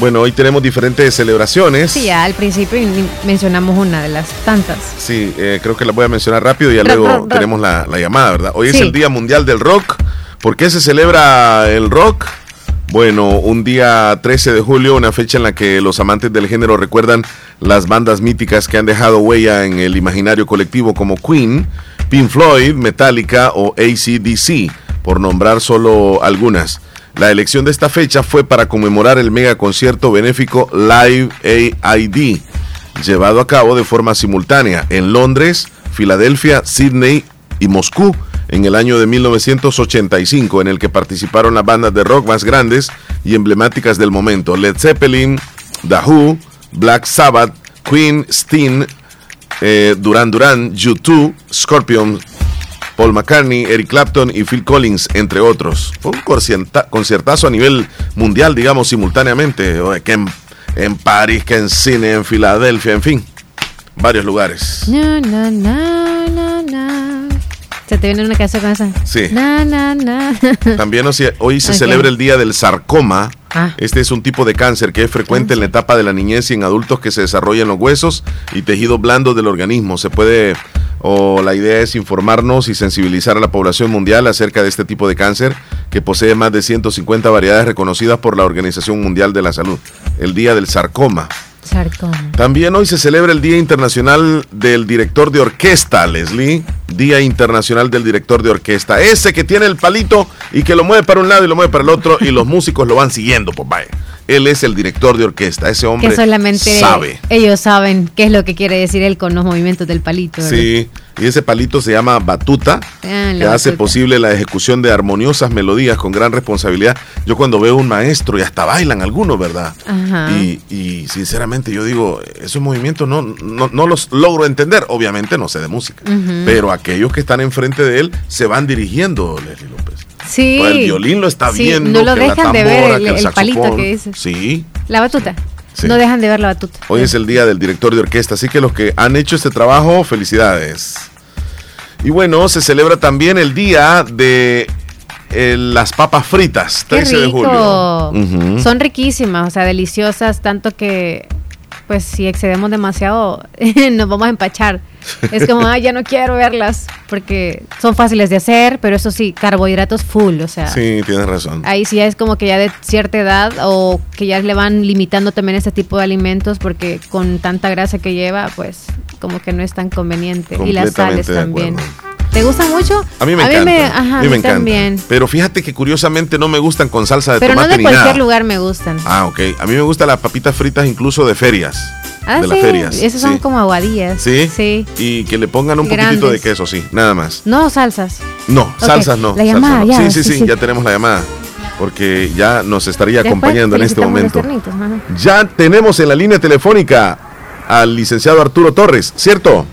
Bueno, hoy tenemos diferentes celebraciones. Sí, ya al principio mencionamos una de las tantas. Sí, eh, creo que la voy a mencionar rápido y ya luego tenemos la, llamada, ¿verdad? Hoy es el Día Mundial del Rock. ¿Por qué se celebra el rock? Bueno, un día 13 de julio, una fecha en la que los amantes del género recuerdan las bandas míticas que han dejado huella en el imaginario colectivo como Queen, Pink Floyd, Metallica o ACDC, por nombrar solo algunas. La elección de esta fecha fue para conmemorar el mega concierto benéfico Live AID, llevado a cabo de forma simultánea en Londres, Filadelfia, Sydney y Moscú en el año de 1985, en el que participaron las bandas de rock más grandes y emblemáticas del momento: Led Zeppelin, The Black Sabbath, Queen, Sting, eh, Duran Duran, U2, Scorpion, Paul McCartney, Eric Clapton y Phil Collins, entre otros. Fue un conciertazo a nivel mundial, digamos, simultáneamente, que en, en París, que en cine, en Filadelfia, en fin, varios lugares. Se te viene una canción con esa. Sí. Na, na, na. [LAUGHS] También o sea, hoy se celebra el Día del Sarcoma. Ah. Este es un tipo de cáncer que es frecuente en la etapa de la niñez y en adultos que se desarrolla en los huesos y tejidos blandos del organismo. Se puede, o la idea es informarnos y sensibilizar a la población mundial acerca de este tipo de cáncer que posee más de 150 variedades reconocidas por la Organización Mundial de la Salud. El Día del Sarcoma. Sarcoma. También hoy se celebra el Día Internacional del Director de Orquesta, Leslie. Día Internacional del Director de Orquesta. Ese que tiene el palito y que lo mueve para un lado y lo mueve para el otro y los músicos lo van siguiendo, pues vaya. Él es el director de orquesta. Ese hombre Que solamente sabe. ellos saben qué es lo que quiere decir él con los movimientos del palito. ¿verdad? Sí, y ese palito se llama batuta, Ah, que hace batuta. posible la ejecución de armoniosas melodías con gran responsabilidad. Yo cuando veo un maestro y hasta bailan algunos, ¿verdad? Ajá. Y, y sinceramente yo digo, esos movimientos no, no, no los logro entender. Obviamente no sé de música, pero aquellos que están enfrente de él se van dirigiendo, Leslie López. Sí. Pues el violín lo está Sí, viendo. No lo que la dejan de ver tambora, el, que el palito saxofón. que dice. Sí. La batuta. Sí. No dejan de ver la batuta. Hoy es el día del director de orquesta, así que los que han hecho este trabajo, felicidades. Y bueno, se celebra también el día de eh, las papas fritas, Qué 13 de julio. Ujú. Son riquísimas, o sea, deliciosas, tanto que, pues, si excedemos demasiado, [LAUGHS] nos vamos a empachar. Es como, ay, ya no quiero verlas, porque son fáciles de hacer, pero eso sí, carbohidratos full, o sea. Sí, tienes razón. Ahí sí ya es como que ya de cierta edad o que ya le van limitando también este tipo de alimentos porque con tanta grasa que lleva, pues como que no es tan conveniente. Y las sales también. ¿Te gusta mucho? A mí me encanta. ajá, a mí me encanta. también. Pero fíjate que curiosamente no me gustan con salsa de Pero no tomate de ni cualquier nada. lugar me gustan. Ah, ok. A mí me gustan las papitas fritas incluso de ferias. Ah, de sí, las ferias. Esas son sí. como aguadillas. ¿Sí? Sí. Y que le pongan un poquitito de Grandes. queso, sí, nada más. No salsas. No, salsas no. la llamada, no. ya, sí, sí, sí, ya tenemos la llamada. Porque ya nos estaría Después acompañando en este momento. Ya tenemos en la línea telefónica al licenciado Arturo Torres, ¿cierto?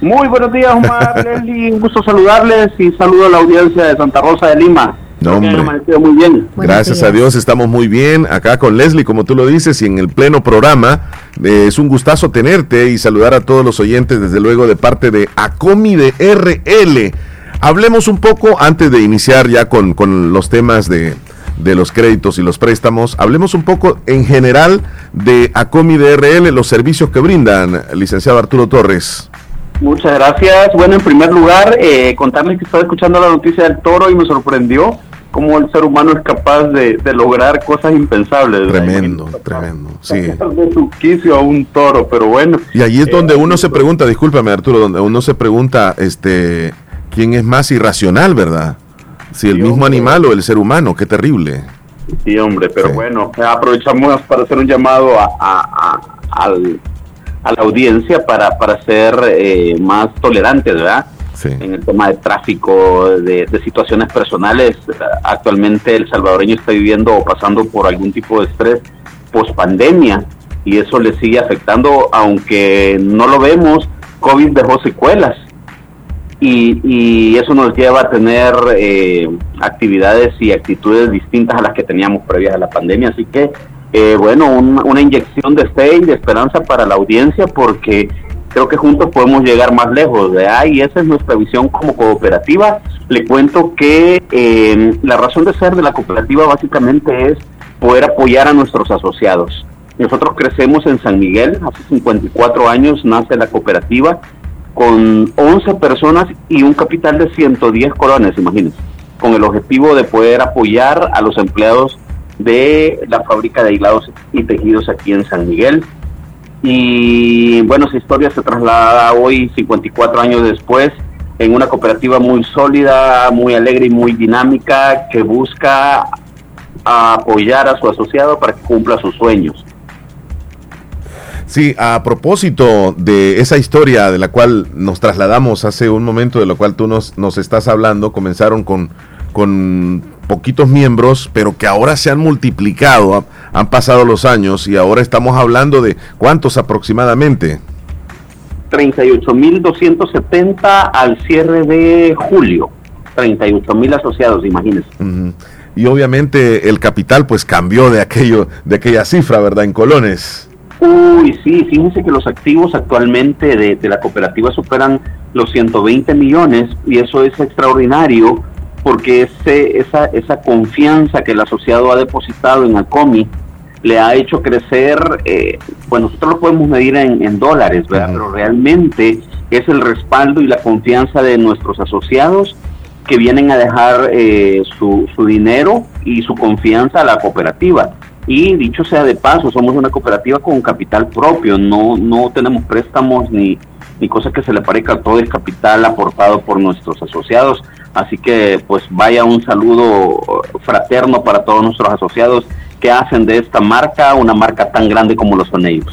Muy buenos días, Omar, [LAUGHS] Leslie. Un gusto saludarles y saludo a la audiencia de Santa Rosa de Lima. No, hombre. muy bien. Gracias a Dios estamos muy bien acá con Leslie, como tú lo dices, y en el pleno programa. Eh, es un gustazo tenerte y saludar a todos los oyentes, desde luego, de parte de Acomi de RL. Hablemos un poco, antes de iniciar ya con, con los temas de, de los créditos y los préstamos, hablemos un poco en general de Acomi de RL, los servicios que brindan, licenciado Arturo Torres. Muchas gracias. Bueno, en primer lugar, eh, contarles que estaba escuchando la noticia del toro y me sorprendió cómo el ser humano es capaz de, de lograr cosas impensables. Tremendo, tremendo, sí. De su quicio a un toro, pero bueno. Y ahí es Eh, donde uno se pregunta, discúlpame Arturo, donde uno se pregunta, este, ¿quién es más irracional, verdad? Si el mismo animal o el ser humano, qué terrible. Sí, hombre, pero bueno, eh, aprovechamos para hacer un llamado a, a- a- al- a la audiencia para, para ser eh, más tolerantes, ¿verdad? En el tema de tráfico, de, de situaciones personales. Eh, Actualmente el salvadoreño está viviendo o pasando por algún tipo de estrés post pandemia y eso le sigue afectando, aunque no lo vemos, COVID dejó secuelas y, y eso nos lleva a tener eh, actividades y actitudes distintas a las que teníamos previas a la pandemia. Así que, eh, bueno, un- una inyección de fe de esperanza para la audiencia porque creo que juntos podemos llegar más lejos. ¿verdad? Y esa es nuestra visión como cooperativa. Le cuento que eh, la razón de ser de la cooperativa básicamente es poder apoyar a nuestros asociados. Nosotros crecemos en San Miguel, hace 54 años nace la cooperativa con 11 personas y un capital de 110 colones, imagínense, con el objetivo de poder apoyar a los empleados de la fábrica de hilados y tejidos aquí en San Miguel. Y bueno, esa historia se traslada hoy, 54 años después, en una cooperativa muy sólida, muy alegre y muy dinámica que busca apoyar a su asociado para que cumpla sus sueños. Sí, a propósito de esa historia de la cual nos trasladamos hace un momento, de la cual tú nos, nos estás hablando, comenzaron con, con poquitos miembros, pero que ahora se han multiplicado, ha- han pasado los años y ahora estamos hablando de cuántos aproximadamente. 38.270 al cierre de julio. 38.000 asociados, imagínense. Ujú. Y obviamente el capital pues cambió de aquello, de aquella cifra, ¿verdad? En colones. Uy, sí, fíjense que los activos actualmente de, de la cooperativa superan los 120 millones y eso es extraordinario porque ese, esa, esa confianza que el asociado ha depositado en ACOMI le ha hecho crecer, eh, pues nosotros lo podemos medir en, dólares, ¿verdad? pero realmente es el respaldo y la confianza de nuestros asociados que vienen a dejar eh, su, su dinero y su confianza a la cooperativa. Y dicho sea de paso, somos una cooperativa con capital propio, no, no tenemos préstamos ni, ni cosas que se le parezca, todo el capital aportado por nuestros asociados. Así que pues vaya un saludo fraterno para todos nuestros asociados que hacen de esta marca una marca tan grande como lo son ellos.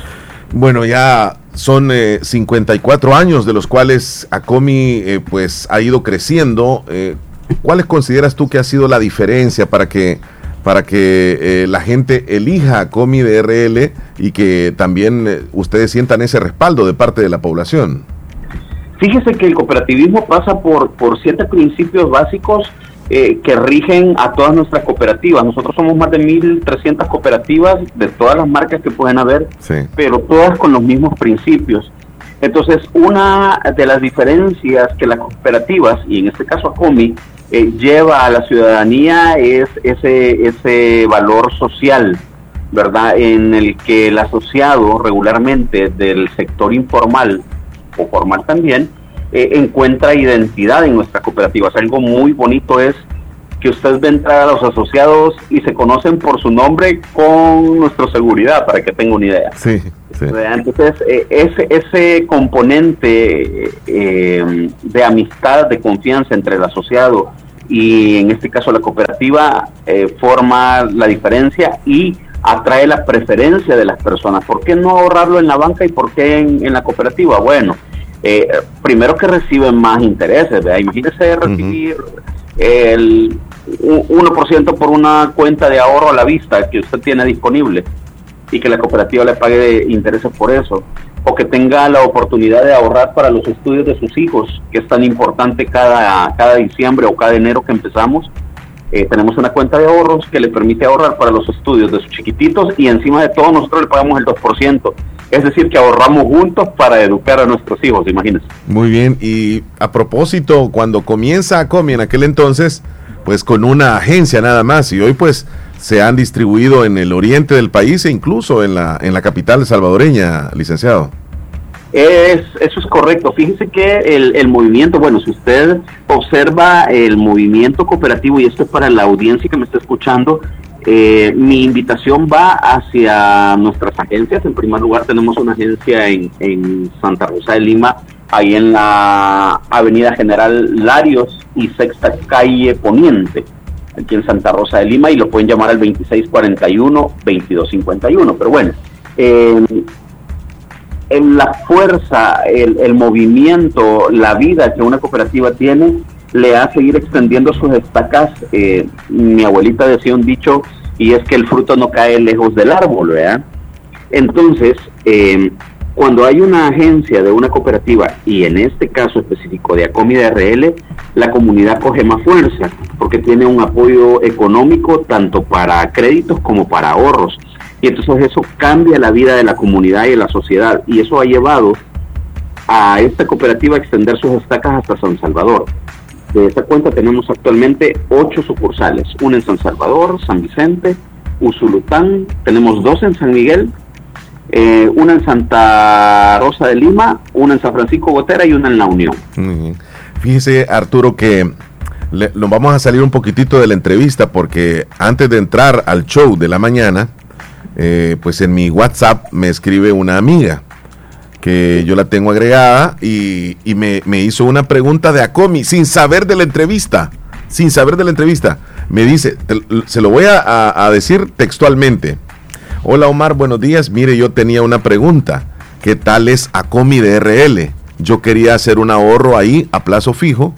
Bueno, ya son 54 eh, años de los cuales ACOMI eh, pues ha ido creciendo. Eh, ¿Cuáles consideras tú que ha sido la diferencia para que para que la gente elija ACOMI de RL y que también ustedes sientan ese respaldo de parte de la población? Fíjese que el cooperativismo pasa por, por siete principios básicos eh, que rigen a todas nuestras cooperativas. Nosotros somos más de 1.300 cooperativas de todas las marcas que pueden haber, pero todas con los mismos principios. Entonces, una de las diferencias que las cooperativas, y en este caso ACOMI, eh, lleva a la ciudadanía es ese, ese valor social, ¿verdad? En el que el asociado regularmente del sector informal o formal también, eh, encuentra identidad en nuestras cooperativas. Algo muy bonito es que usted ve entrar a los asociados y se conocen por su nombre con nuestra seguridad, para que tenga una idea. Sí, Entonces, eh, ese, ese componente eh, de amistad, de confianza entre el asociado y en este caso la cooperativa forma la diferencia y atrae la preferencia de las personas. ¿Por qué no ahorrarlo en la banca y por qué en, en la cooperativa? Bueno, eh, primero que reciben más intereses. ¿verdad? Imagínese recibir el 1% por una cuenta de ahorro a la vista que usted tiene disponible y que la cooperativa le pague intereses por eso. O que tenga la oportunidad de ahorrar para los estudios de sus hijos, que es tan importante cada, cada diciembre o cada enero que empezamos. Eh, tenemos una cuenta de ahorros que le permite ahorrar para los estudios de sus chiquititos y encima de todo nosotros le pagamos el 2%. Es decir, que ahorramos juntos para educar a nuestros hijos, imagínense. Muy bien, y a propósito, cuando comienza a Comi en aquel entonces, pues con una agencia nada más, y hoy pues se han distribuido en el oriente del país e incluso en la, en la capital salvadoreña, licenciado. Es, eso es correcto. Fíjese que el, el, movimiento, bueno, si usted observa el movimiento cooperativo, y esto es para la audiencia que me está escuchando, eh, mi invitación va hacia nuestras agencias. En primer lugar, tenemos una agencia en, en Santa Rosa de Lima, ahí en la Avenida General Larios y Sexta Calle Poniente, aquí en Santa Rosa de Lima, y lo pueden llamar al 2641-2251. Pero bueno, en la fuerza, el, el movimiento, la vida que una cooperativa tiene, le hace ir extendiendo sus estacas. Eh, mi abuelita decía un dicho, y es que el fruto no cae lejos del árbol, ¿verdad? Entonces, eh, cuando hay una agencia de una cooperativa, y en este caso específico de Acomida RL, la comunidad coge más fuerza, porque tiene un apoyo económico tanto para créditos como para ahorros. Y entonces eso cambia la vida de la comunidad y de la sociedad, y eso ha llevado a esta cooperativa a extender sus estacas hasta San Salvador. De esta cuenta tenemos actualmente ocho sucursales, una en San Salvador, San Vicente, Usulután, tenemos dos en San Miguel, eh, una en Santa Rosa de Lima, una en San Francisco Gotera y una en La Unión. Fíjese Arturo que nos vamos a salir un poquitito de la entrevista porque antes de entrar al show de la mañana, eh, pues en mi WhatsApp me escribe una amiga que yo la tengo agregada y, me, hizo una pregunta de Acomi sin saber de la entrevista, sin saber de la entrevista. Me dice, se lo voy a, decir textualmente. Hola Omar, buenos días. Mire, yo tenía una pregunta. ¿Qué tal es Acomi de RL? Yo quería hacer un ahorro ahí a plazo fijo.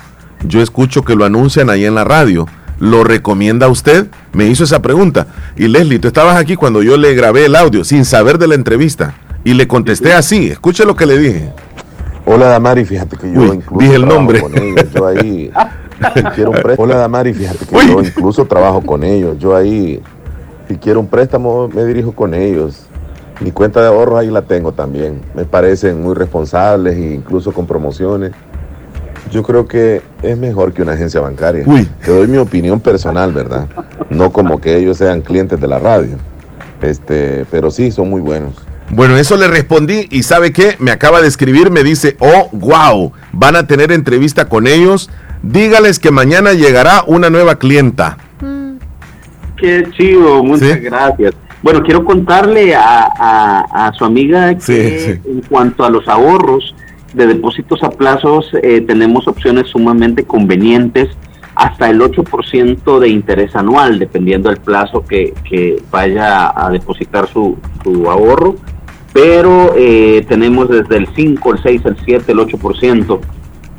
Yo escucho que lo anuncian ahí en la radio. ¿Lo recomienda usted? Me hizo esa pregunta. Y Leslie, tú estabas aquí cuando yo le grabé el audio sin saber de la entrevista. Y le contesté así, escuche lo que le dije. Hola Damari, fíjate que yo incluso dije el nombre. Con ellos. Yo ahí [LAUGHS] quiero un préstamo. Hola Damari, fíjate que yo incluso trabajo con ellos. Yo ahí, si quiero un préstamo, me dirijo con ellos. Mi cuenta de ahorros ahí la tengo también. Me parecen muy responsables e incluso con promociones. Yo creo que es mejor que una agencia bancaria. Uy. Te doy mi opinión personal, ¿verdad? No como que ellos sean clientes de la radio. Este, pero sí, son muy buenos. Bueno, eso le respondí y ¿sabe qué? Me acaba de escribir, me dice, oh, wow, van a tener entrevista con ellos. Dígales que mañana llegará una nueva clienta. Qué chido, muchas gracias. Bueno, quiero contarle a, a- a su amiga que Sí, sí. en cuanto a los ahorros de depósitos a plazos, eh, tenemos opciones sumamente convenientes, hasta el 8% de interés anual, dependiendo del plazo que, que vaya a depositar su, su ahorro. Pero eh, tenemos desde el 5, el 6, el 7, el 8%.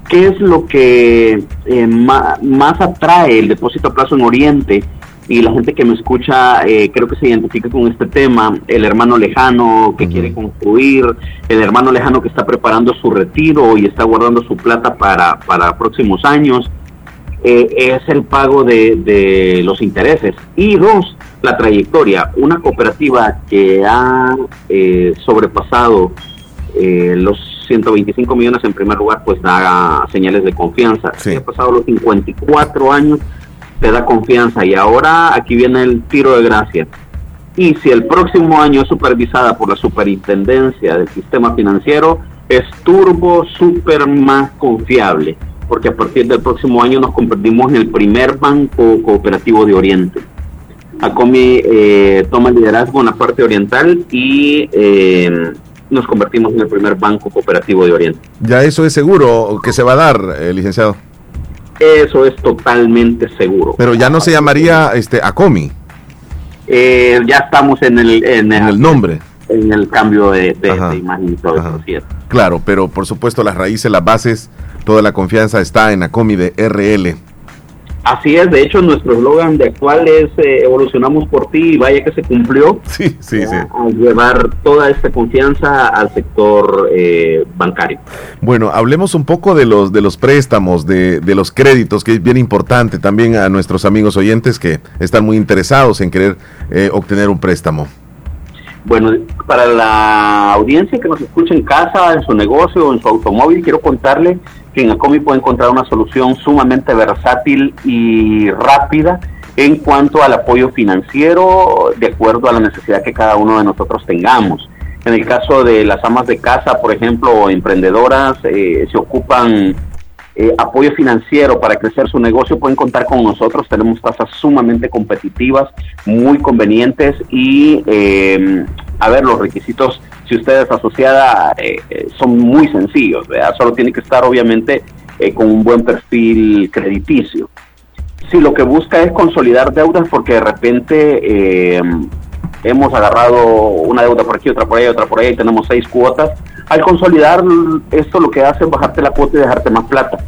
¿Qué es lo que eh, ma- más atrae el depósito a plazo en Oriente? Y la gente que me escucha eh, creo que se identifica con este tema, el hermano lejano que quiere construir, el hermano lejano que está preparando su retiro y está guardando su plata para, para próximos años, eh, es el pago de, de los intereses. Y dos, la trayectoria. Una cooperativa que ha eh, sobrepasado eh, los 125 millones en primer lugar, pues da señales de confianza. Si ha pasado los 54 años, te da confianza. Y ahora aquí viene el tiro de gracia. Y si el próximo año es supervisada por la superintendencia del sistema financiero, es turbo, super más confiable. Porque a partir del próximo año nos convertimos en el primer banco cooperativo de Oriente. ACOMI eh, toma el liderazgo en la parte oriental y eh, nos convertimos en el primer banco cooperativo de Oriente. Ya eso es seguro que se va a dar, eh, licenciado. Eso es totalmente seguro. Pero ya no se llamaría este ACOMI. Eh, ya estamos en el, en el nombre. En el cambio de, de- de imagen y. Claro, pero por supuesto las raíces, las bases, toda la confianza está en ACOMI de RL. Así es, de hecho nuestro eslogan de actual es eh, evolucionamos por ti y vaya que se cumplió. [LAUGHS] Sí, sí, sí. A llevar toda esta confianza al sector eh, bancario. Bueno, hablemos un poco de los de los préstamos, de, de los créditos, que es bien importante también a nuestros amigos oyentes que están muy interesados en querer eh, obtener un préstamo. Bueno, para la audiencia que nos escucha en casa, en su negocio o en su automóvil, quiero contarle que en Acomi puede encontrar una solución sumamente versátil y rápida en cuanto al apoyo financiero de acuerdo a la necesidad que cada uno de nosotros tengamos. En el caso de las amas de casa, por ejemplo, o emprendedoras, eh, se ocupan eh, apoyo financiero para crecer su negocio, pueden contar con nosotros. Tenemos tasas sumamente competitivas, muy convenientes y, eh, a ver, los requisitos, si usted es asociada, eh, eh, son muy sencillos. ¿verdad? Solo tiene que estar, obviamente, eh, con un buen perfil crediticio. Si lo que busca es consolidar deudas porque de repente hemos agarrado una deuda por aquí, otra por ahí, otra por ahí, y tenemos seis cuotas. Al consolidar esto lo que hace es bajarte la cuota y dejarte más plata.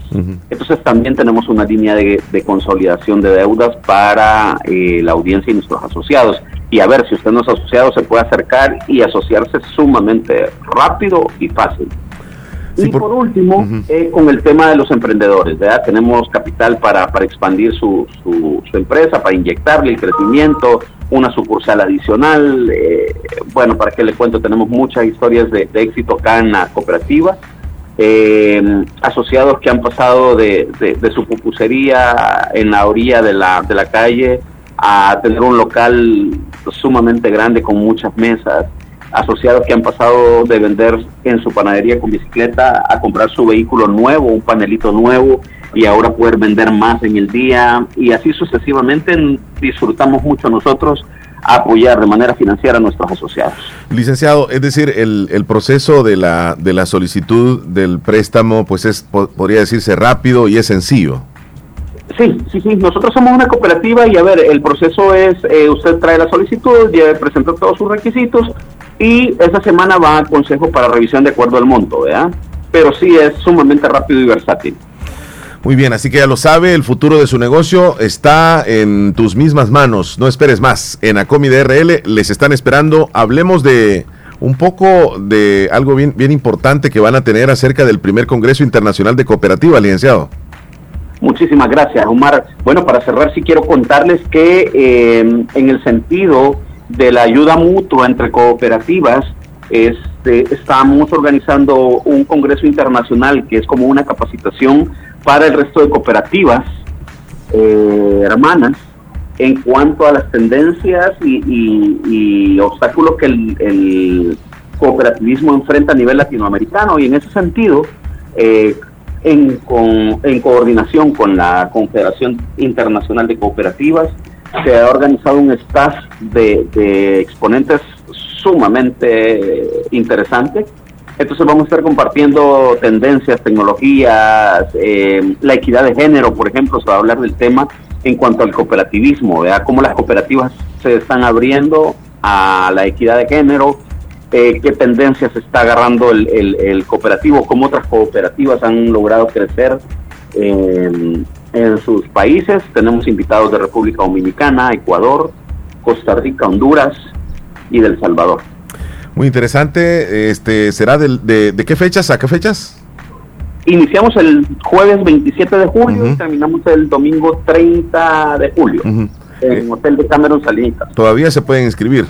Entonces también tenemos una línea de, de consolidación de deudas para eh, la audiencia y nuestros asociados. Y a ver, si usted no es asociado, se puede acercar y asociarse sumamente rápido y fácil. y por, último, eh, con el tema de los emprendedores, ¿verdad? Tenemos capital para, para expandir su, su, su empresa, para inyectarle el crecimiento, una sucursal adicional. eh, bueno, para que le cuento, tenemos muchas historias de, de éxito acá en la cooperativa. Eh, asociados que han pasado de, de- de su pupusería en la orilla de la, de la calle a tener un local sumamente grande con muchas mesas, asociados que han pasado de vender en su panadería con bicicleta a comprar su vehículo nuevo, un panelito nuevo y ahora poder vender más en el día y así sucesivamente disfrutamos mucho nosotros apoyar de manera financiera a nuestros asociados. Licenciado, es decir, el, el proceso de la, de la solicitud del préstamo, pues es, po- podría decirse rápido y es sencillo. Sí, sí, sí. Nosotros somos una cooperativa y a ver, el proceso es, eh, usted trae la solicitud, ya presenta todos sus requisitos y esa semana va al consejo para revisión de acuerdo al monto, ¿verdad? Pero sí es sumamente rápido y versátil. Muy bien, así que ya lo sabe, el futuro de su negocio está en tus mismas manos. No esperes más. En Acomi DRL les están esperando. Hablemos de un poco de algo bien, bien importante que van a tener acerca del primer Congreso Internacional de Cooperativa, licenciado. Muchísimas gracias, Omar. Bueno, para cerrar, sí quiero contarles que eh, en el sentido de la ayuda mutua entre cooperativas, este, estamos organizando un congreso internacional que es como una capacitación para el resto de cooperativas eh, hermanas en cuanto a las tendencias y, obstáculos que el, cooperativismo enfrenta a nivel latinoamericano. Y en ese sentido, eh, en, en coordinación con la Confederación Internacional de Cooperativas, se ha organizado un staff de, exponentes sumamente interesante. Entonces vamos a estar compartiendo tendencias, tecnologías, eh, la equidad de género, por ejemplo, se va a hablar del tema en cuanto al cooperativismo, ¿verdad? cómo las cooperativas se están abriendo a la equidad de género, eh, qué tendencias está agarrando el, cooperativo, cómo otras cooperativas han logrado crecer en sus países. Tenemos invitados de República Dominicana, Ecuador, Costa Rica, Honduras y del Salvador. Muy interesante. Este será de, de, qué fechas a qué fechas? Iniciamos el jueves 27 de julio y terminamos el domingo 30 de julio en el Hotel de Cameron Salinas. Todavía se pueden inscribir.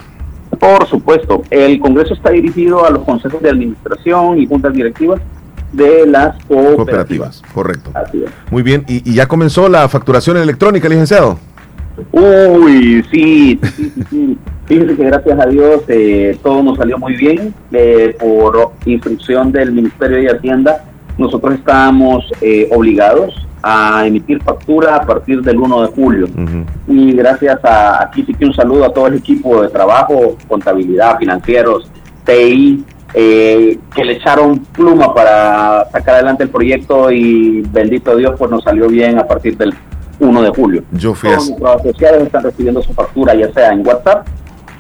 Por supuesto, el Congreso está dirigido a los consejos de administración y juntas directivas de las cooperativas. correcto. Muy bien, ¿Y, ya comenzó la facturación electrónica, licenciado? Uy, sí, sí, sí, Fíjense que gracias a Dios eh, todo nos salió muy bien. Eh, por instrucción del Ministerio de Hacienda, nosotros estábamos eh, obligados a emitir factura a partir del 1 de julio. Y gracias a, aquí sí que un saludo a todo el equipo de trabajo, contabilidad, financieros, TI, eh, que le echaron pluma para sacar adelante el proyecto y bendito Dios, pues nos salió bien a partir del 1 de julio. Yo fui Todos nuestros asociados están recibiendo su factura, ya sea en WhatsApp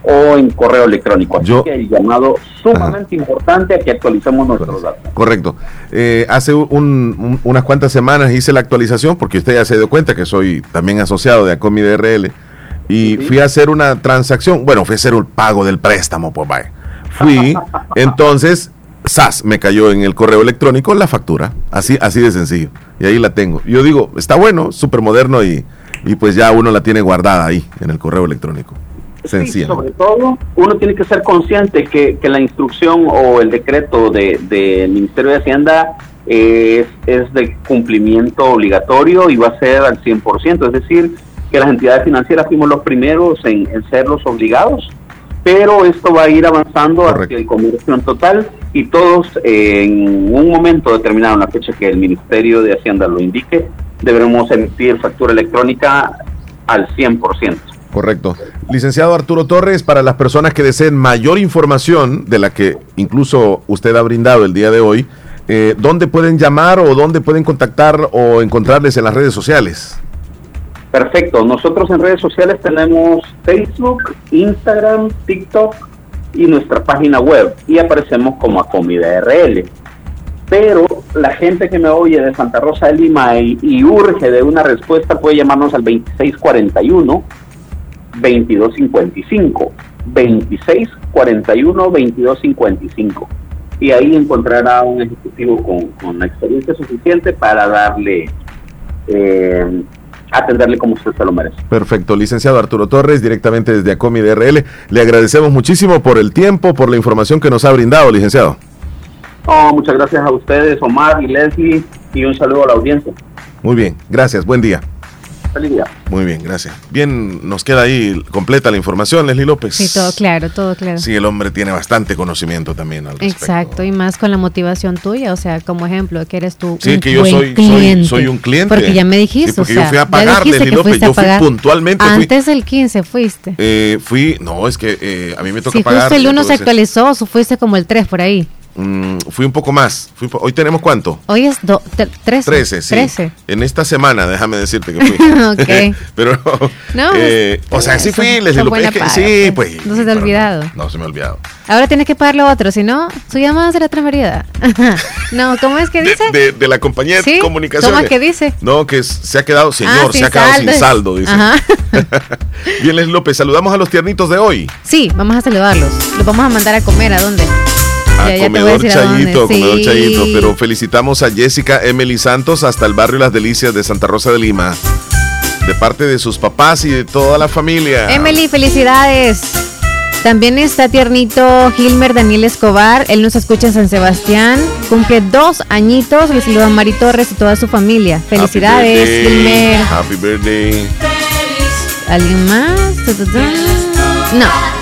o en correo electrónico. Así que el llamado sumamente importante a que actualicemos nuestros datos. Correcto. Eh, hace unas cuantas semanas hice la actualización porque usted ya se dio cuenta que soy también asociado de Acomi DRL y fui a hacer una transacción, bueno, fui a hacer un pago del préstamo, pues vaya. Fui, [LAUGHS] entonces, SAS me cayó en el correo electrónico la factura, así, así de sencillo. Y ahí la tengo. Yo digo, está bueno, súper moderno y, y pues ya uno la tiene guardada ahí en el correo electrónico sobre todo, uno tiene que ser consciente que, la instrucción o el decreto del de, Ministerio de Hacienda es, es de cumplimiento obligatorio y va a ser al 100%, es decir, que las entidades financieras fuimos los primeros en, ser los obligados, pero esto va a ir avanzando hacia el comercio en total y todos en un momento determinado, en la fecha que el Ministerio de Hacienda lo indique, deberemos emitir factura electrónica al 100%. Correcto. Licenciado Arturo Torres, para las personas que deseen mayor información de la que incluso usted ha brindado el día de hoy, eh, ¿dónde pueden llamar o dónde pueden contactar o encontrarles en las redes sociales? Perfecto. Nosotros en redes sociales tenemos Facebook, Instagram, TikTok y nuestra página web y aparecemos como Acomida RL. Pero la gente que me oye de Santa Rosa de Lima y, y urge de una respuesta puede llamarnos al 2641 2255. 26 41 22 55 y ahí encontrará un ejecutivo con, la experiencia suficiente para darle eh, atenderle como usted se lo merece. Perfecto, licenciado Arturo Torres, directamente desde Acomi DRL. Le agradecemos muchísimo por el tiempo, por la información que nos ha brindado, licenciado. Oh, muchas gracias a ustedes, Omar y Leslie, y un saludo a la audiencia. Muy bien, gracias, buen día. Muy bien, gracias. Bien, nos queda ahí completa la información, Leslie López. Sí, todo claro, todo claro. Sí, el hombre tiene bastante conocimiento también al respecto. Exacto, y más con la motivación tuya, o sea, como ejemplo, que eres tú sí, que yo soy, soy, un cliente. Porque ya me dijiste, porque yo fui a pagar, Leslie López, yo fui puntualmente. Antes del 15 fuiste. Eh, fui, no, es que eh, a mí me toca pagar. Si el 1 se actualizó, o fuiste como el 3 por ahí. Mm, fui un poco más. hoy tenemos cuánto? Hoy es 13. 13, sí. En esta semana, déjame decirte que fui. [LAUGHS] ok. [LAUGHS] pero, no, eh, o sea, sí fui, les digo, es que, sí, pues. No se te ha olvidado. No, se me ha olvidado. Ahora tienes que pagarle otro, si no, su llamada será transferida. [LAUGHS] no, ¿cómo es que dice? De, la compañía de comunicación. ¿Cómo es que dice? No, que se ha quedado, señor, ah, se ha quedado sin saldo, dice. Bien, Les López, saludamos a los tiernitos de hoy. Sí, vamos a saludarlos. Los vamos a mandar a comer, ¿a dónde? A comedor Chayito, comedor Chayito. Pero felicitamos a Jessica Emily Santos hasta el barrio Las Delicias de Santa Rosa de Lima. De parte de sus papás y de toda la familia. Emily, felicidades. También está tiernito Gilmer Daniel Escobar. Él nos escucha en San Sebastián. Cumple dos añitos. Le saluda a Mari Torres y toda su familia. Felicidades, Happy birthday. Gilmer. Happy birthday. ¿Alguien más? No.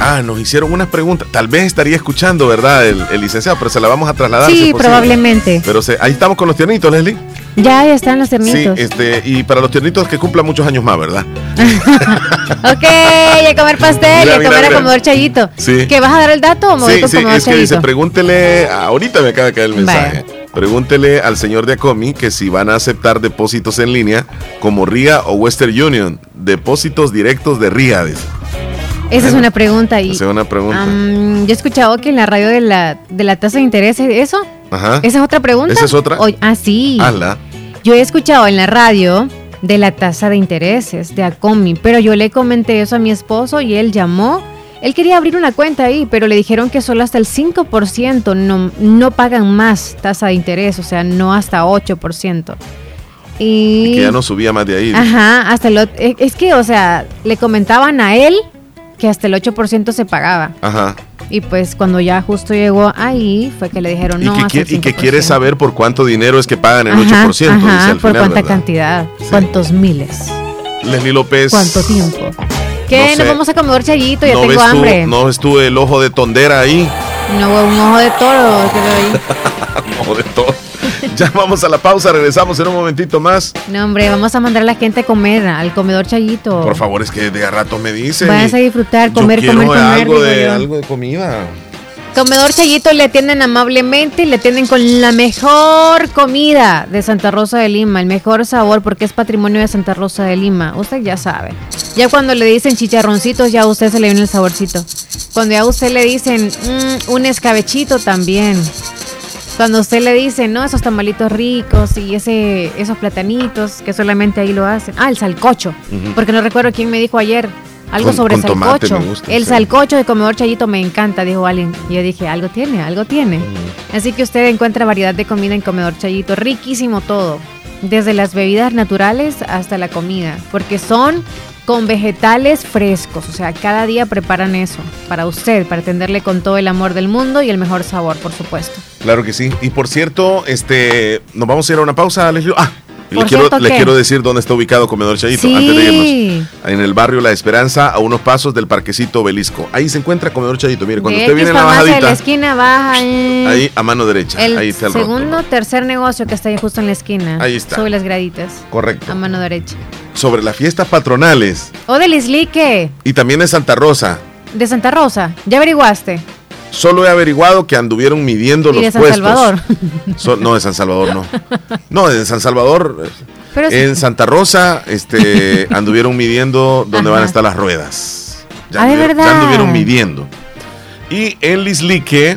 Ah, nos hicieron unas preguntas. Tal vez estaría escuchando, ¿verdad? El, el licenciado, pero se la vamos a trasladar. Sí, probablemente. Pero se- ahí estamos con los tiernitos, Leslie. Ya, ya están los Sí, ternitos. este, y para los tiernitos que cumplan muchos años más, ¿verdad? [LAUGHS] Ok, y a comer [LAUGHS] pastel, Mira, y a mira, comer a comedor chayito. Sí. ¿Que vas a dar el dato o me voy Sí, sí, es que dice, pregúntele, ahorita me acaba de caer el mensaje. Pregúntele al señor de Acomi que si van a aceptar depósitos en línea como RIA o Western Union. Depósitos directos de RIA. dice. Esa es una pregunta. Y, Esa es una pregunta. yo he escuchado que en la radio de la, de la tasa de interés, ¿eso? Ajá. ¿Esa es otra pregunta? ¿Esa es otra? O- ah, sí. Ala. Yo he escuchado en la radio de la tasa de intereses de Acomi, pero yo le comenté eso a mi esposo y él llamó. Él quería abrir una cuenta ahí, pero le dijeron que solo hasta el 5% no, no pagan más tasa de interés, o sea, no hasta 8%. Y, Y que ya no subía más de ahí. Ajá, hasta el, ot- es es que, o sea, le comentaban a él que hasta el 8% se pagaba. Ajá. Y pues cuando ya justo llegó ahí, fue que le dijeron Y, no. que, hasta el qui- y que 5%. quiere saber por cuánto dinero es que pagan el 8%. Ajá, dice ajá, al por final, cuánta ¿verdad? cantidad, cuántos miles, Leslie López. cuánto tiempo. ¿Qué? no sé. Nos vamos a comer chayito, ya ¿No tengo ves, tú, hambre. ¿No tú el ojo de tondera ahí? No, un ojo de toro veo ahí. [LAUGHS] ojo de todo. [LAUGHS] Ya vamos a la pausa, regresamos en un momentito más. No, hombre, vamos a mandar a la gente a comer al comedor chayito. Por favor, es que de a rato me dicen. Váyanse a disfrutar, comer, Yo comer, comer. algo de, algo de comida. Comedor Chayito le atienden amablemente y le atienden con la mejor comida de Santa Rosa de Lima, el mejor sabor porque es patrimonio de Santa Rosa de Lima. Usted ya sabe. Ya cuando le dicen chicharroncitos, ya a usted se le viene el saborcito. Cuando ya a usted le dicen "Mm, un escabechito también. Cuando usted le dice, no, esos tamalitos ricos y ese, esos platanitos que solamente ahí lo hacen. Ah, el salcocho. Porque no recuerdo quién me dijo ayer. Algo Con- sobre con salcocho. gusta, el sí. salcocho de comedor chayito me encanta, dijo alguien. Y yo dije, algo tiene, algo tiene. Así que usted encuentra variedad de comida en comedor chayito. Riquísimo todo. Desde las bebidas naturales hasta la comida. Porque son con vegetales frescos. O sea, cada día preparan eso para usted, para atenderle con todo el amor del mundo y el mejor sabor, por supuesto. Claro que sí. Y por cierto, este, nos vamos a ir a una pausa, Leslie. Ah, le quiero, le quiero decir dónde está ubicado Comedor Chayito Sí. antes de irnos. En el barrio La Esperanza, a unos pasos del Parquecito Obelisco. Ahí se encuentra Comedor Chayito. Mire, cuando De usted viene en la farmacia de la bajadita, esquina baja. eh, ahí a mano derecha. El ahí está el segundo, tercer negocio que está ahí justo en la esquina. Ahí está. Sube las graditas. Correcto. A mano derecha. Sobre las fiestas patronales O del Islique, y también de Santa Rosa. de Santa Rosa. ¿Ya averiguaste? Solo he averiguado que anduvieron midiendo los de San puestos. Salvador. [LAUGHS] So- no, de San Salvador no. No, de San Salvador. sí. en Santa Rosa este, [LAUGHS] anduvieron midiendo dónde van a estar las ruedas. Ya, Ah, ¿de anduvieron, ya verdad? anduvieron midiendo. Y en Lislique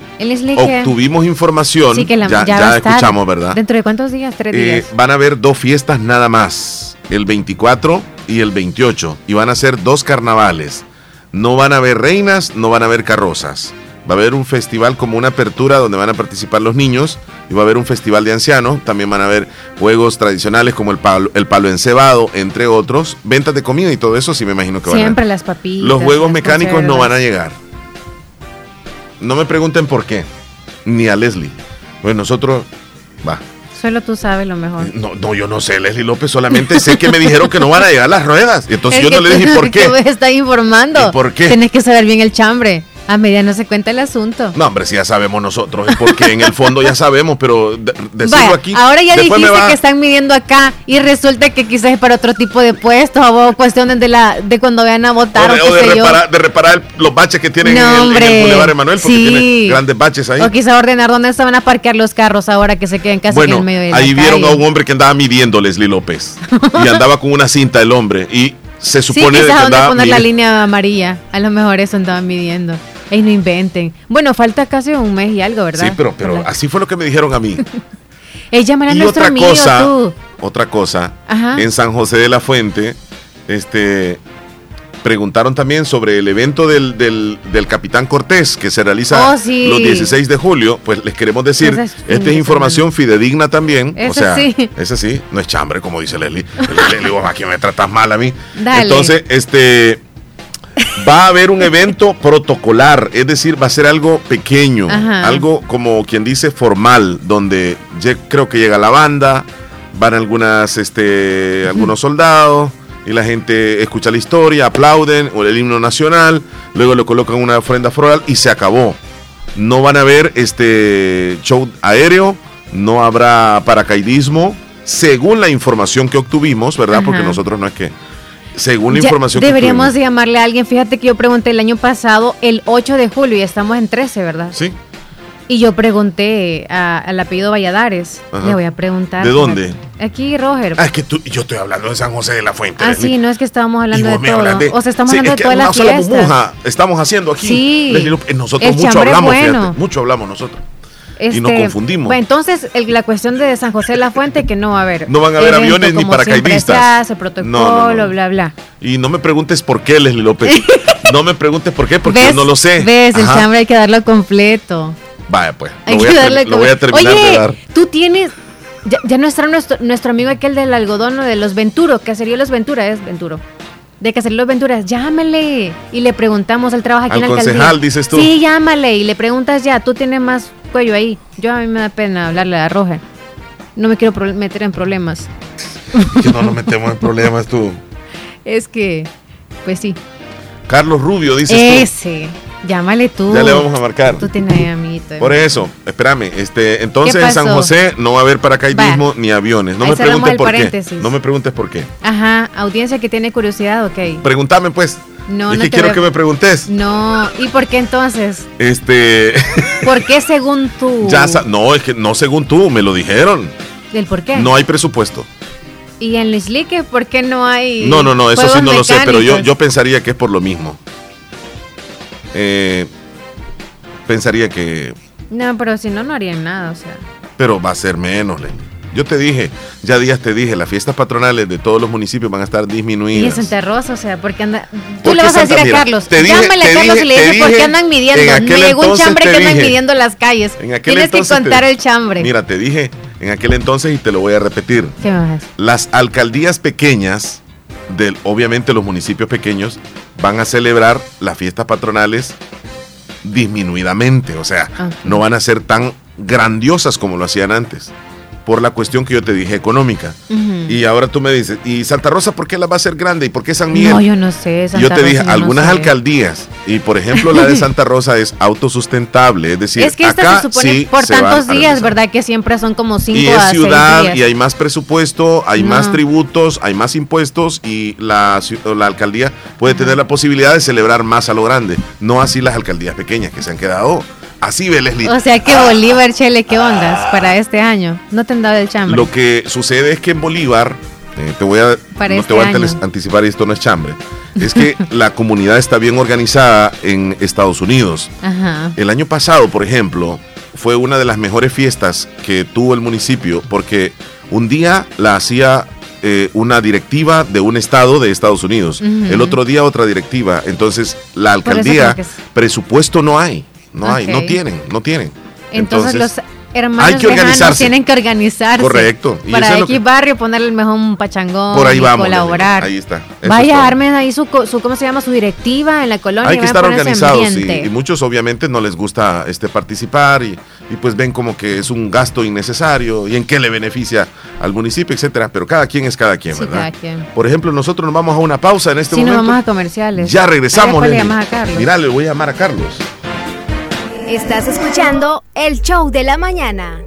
obtuvimos información. Sí, que la- ya ya ya escuchamos, ¿verdad? ¿Dentro de cuántos días? Tres Eh, días. van a haber dos fiestas nada más, el 24 y el 28, y van a ser dos carnavales. No van a haber reinas, no van a haber carrozas. Va a haber un festival como una apertura donde van a participar los niños y va a haber un festival de ancianos. También van a haber juegos tradicionales como el palo, el palo encebado, entre otros. Ventas de comida y todo eso, sí me imagino que van a Siempre las papitas. Los juegos mecánicos no van a llegar. No me pregunten por qué, ni a Leslie. Pues nosotros, va. Solo tú sabes lo mejor. No, no, yo no sé, Leslie López, solamente sé que me dijeron que no van a llegar las ruedas. Y entonces Es yo no le dije por [LAUGHS] qué. tú me estás informando. ¿Y por qué? Tienes que saber bien el chambre. A medida no se cuenta el asunto. No, hombre, si ya sabemos nosotros, porque en el fondo ya sabemos, pero de- decirlo Vaya, aquí. ahora ya dijiste va- que están midiendo acá y resulta que quizás es para otro tipo de puestos o cuestiones de la de cuando vayan a votar o o, de, o de yo. reparar, de reparar el- los baches que tienen No, en, el, en el hombre, Boulevard Emanuel, porque sí. tiene grandes baches ahí. O quizá ordenar dónde se van a parquear los carros ahora que se queden casi en el medio de la ahí vieron a un hombre que andaba midiendo, Leslie López. y andaba con una cinta el hombre. Y se Sí, supone de que quizás andaba poner la línea amarilla. A lo mejor eso andaban midiendo. Ey, no inventen. Bueno, falta casi un mes y algo, ¿verdad? Sí, pero, pero así fue lo que me dijeron a mí. [LAUGHS] Ey, llámale a y otra amigo, cosa, tú. otra cosa, Ajá. en San José de la Fuente, este preguntaron también sobre el evento del, del, del Capitán Cortés que se realiza Oh, sí. los 16 de julio. Pues les queremos decir, es esta es información fidedigna también. o sea, sí. ese sí, no es chambre, como dice Leslie. [LAUGHS] Le, digo, aquí me tratas mal a mí. Dale. Entonces, este Va a haber un evento protocolar, es decir, va a ser algo pequeño, Ajá. algo como quien dice formal, donde creo que llega la banda, van algunas, este, algunos soldados y la gente escucha la historia, aplauden o el himno nacional, luego le colocan una ofrenda floral y se acabó. No van a haber este show aéreo, no habrá paracaidismo, según la información que obtuvimos, ¿verdad? Porque nosotros no es que según la Ya información que deberíamos obtuvimos. de llamarle a alguien. Fíjate que yo pregunté el año pasado, el 8 de julio, y estamos en 13, ¿verdad? Sí. Y yo pregunté a- al apellido Valladares. Ajá. Le voy a preguntar. ¿De dónde? Aquí, Roger. Ah, es que tú, yo estoy hablando de San José de la Fuente. Ah, sí, no es que estábamos hablando de todo. de- O sea, estamos Sí, hablando es de que todas las fiestas. estamos haciendo aquí. Sí. Nosotros El mucho hablamos, bueno. fíjate, mucho hablamos nosotros. Y nos Este, confundimos. Bueno, entonces, el- la cuestión de San José de la Fuente, que no va a haber. No van a haber evento aviones ni paracaidistas. se hace, protocolo, No, no, no. bla, bla. Y no me preguntes por qué, Leslie López. [LAUGHS] no me preguntes por qué, porque yo no lo sé. ¿Ves? El Ajá. chambre hay que darlo completo. Vaya, pues. Hay Lo voy, que a, darle lo voy a terminar Oye, de dar. tú tienes. Ya, ya no está nuestro, nuestro amigo aquel del algodón o de los Venturo, Cacería Los Ventura, es Venturo. De Cacería Los Venturas, llámale. Y le preguntamos, él trabaja aquí Al en la alcaldía. concejal, dices tú. Sí, llámale y le preguntas ya, tú tienes más cuello ahí. Yo a mí me da pena hablarle a Roger. No me quiero meter en problemas. Que no nos metemos en problemas tú. [LAUGHS] Es que, pues sí. Carlos Rubio, dices Ese, llámale tú. Ya le vamos a marcar. Tú tienes ahí, amiguito. Por eso, espérame, este, entonces ¿Qué en San? José no va a haber paracaidismo ni aviones. No Ahí me preguntes por paréntesis. qué. No me preguntes por qué. Ajá, audiencia que tiene curiosidad, ok. Pregúntame pues. No, es no que te quiero veo- que me preguntes. No, ¿y por qué entonces? Este, [LAUGHS] ¿Por qué según tú? ya no, es que no según tú, me lo dijeron. ¿Del por qué? No hay presupuesto. ¿Y en Lislique por qué no hay No, no, no, eso sí no lo sé, pero yo, yo pensaría que es por lo mismo. Eh, pensaría que, No, pero si no, no harían nada, o sea. pero va a ser menos, Lenny. Yo te dije, ya días te dije, las fiestas patronales de todos los municipios van a estar Y disminuidas. Santa Rosa, o sea, porque anda... Tú ¿Por le vas a decir Mira, a Carlos, te dije- llámale a Carlos dije- y le dices, ¿por qué andan en midiendo? Me llegó un chambre que andan midiendo las calles. En aquel Tienes que entonces contar el chambre. Mira, te dije en aquel entonces y te lo voy a repetir. ¿Qué decir? Las alcaldías pequeñas, del, obviamente los municipios pequeños, van a celebrar las fiestas patronales disminuidamente. O sea, no van a ser tan grandiosas como lo hacían antes. Por la cuestión que yo te dije económica. Y ahora tú me dices, ¿y Santa Rosa por qué la va a hacer grande? ¿Y por qué San Miguel? No, yo no sé. Santa yo te dije, Rosa, yo no algunas sé. alcaldías, y por ejemplo la de Santa Rosa es autosustentable, es decir, Es que acá se supone sí por tantos días. ¿verdad? Que siempre son como cinco Y a es seis ciudad días. y hay más presupuesto, hay No. más tributos, hay más impuestos y la, la alcaldía puede tener la posibilidad de celebrar más a lo grande. No así las alcaldías pequeñas que se han quedado así, ve Leslie. O sea que Bolívar, Chele, ¿qué ondas para este año? No te han dado el chambre. Lo que sucede es que en Bolívar, eh, te voy a, Para no este te voy a año. anticipar y esto no es chambre, es que [LAUGHS] la comunidad está bien organizada en Estados Unidos. Ajá. El año pasado, por ejemplo, fue una de las mejores fiestas que tuvo el municipio porque un día la hacía eh, una directiva de un estado de Estados Unidos, el otro día otra directiva. Entonces, la alcaldía, presupuesto no hay, no hay, no tienen, no tienen. Entonces, los hermanos hay que lejanos organizarse. tienen que organizarse. Correcto. Y Para es X que- barrio ponerle mejor un pachangón por ahí y vamos. colaborar. Ahí está. Eso es Vaya, todo. armen ahí su, su, ¿cómo se llama? Su directiva en la colonia. Hay que estar organizados y, muchos obviamente no les gusta este participar y, y pues ven como que es un gasto innecesario y en qué le beneficia al municipio, etcétera, pero cada quien es cada quien, Sí, ¿verdad? cada quien. Por ejemplo, nosotros nos vamos a una pausa en este Si no momento. vamos a comerciales. ya regresamos, le a Carlos. Mira, le voy a llamar a Carlos. Estás escuchando el show de la mañana.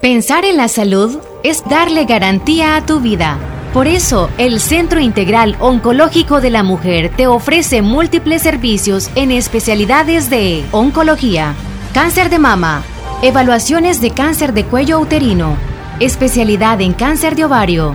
Pensar en la salud es darle garantía a tu vida. Por eso, el Centro Integral Oncológico de la Mujer te ofrece múltiples servicios en especialidades de oncología, cáncer de mama, evaluaciones de cáncer de cuello uterino, especialidad en cáncer de ovario,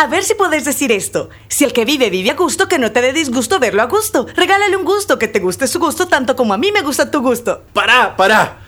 A ver si puedes decir esto. Si el que vive vive a gusto, que no te dé disgusto verlo a gusto. Regálale un gusto, que te guste su gusto tanto como a mí me gusta tu gusto. Pará, pará.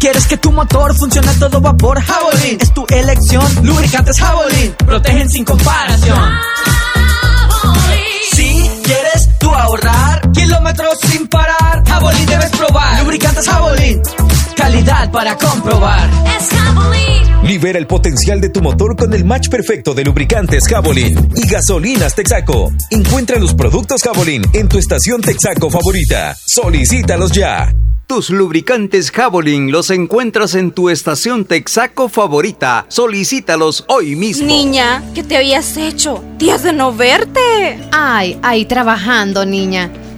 Si quieres que tu motor funcione a todo vapor, Javelin es tu elección. Lubricantes Javelin protegen sin comparación. Si quieres tú ahorrar kilómetros sin parar, Javelin debes probar. Lubricantes Javelin, calidad para comprobar. Es. Libera el potencial de tu motor con el match perfecto de lubricantes Javelin y gasolinas Texaco. Encuentra los productos Javelin en tu estación Texaco favorita. Solicítalos ya. Tus lubricantes Javelin los encuentras en tu estación Texaco favorita. Solicítalos hoy mismo. Niña, ¿qué te habías hecho? Días de no verte. Ay, ahí trabajando, niña.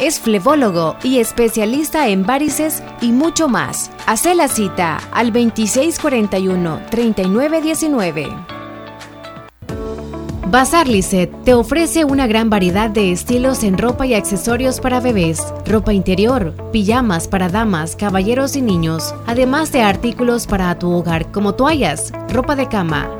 Es flebólogo y especialista en varices y mucho más. Hace la cita al 2641-3919. Bazar Lisset te ofrece una gran variedad de estilos en ropa y accesorios para bebés, ropa interior, pijamas para damas, caballeros y niños, además de artículos para tu hogar como toallas, ropa de cama,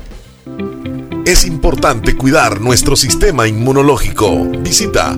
Es importante cuidar nuestro sistema inmunológico. Visita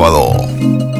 sábado.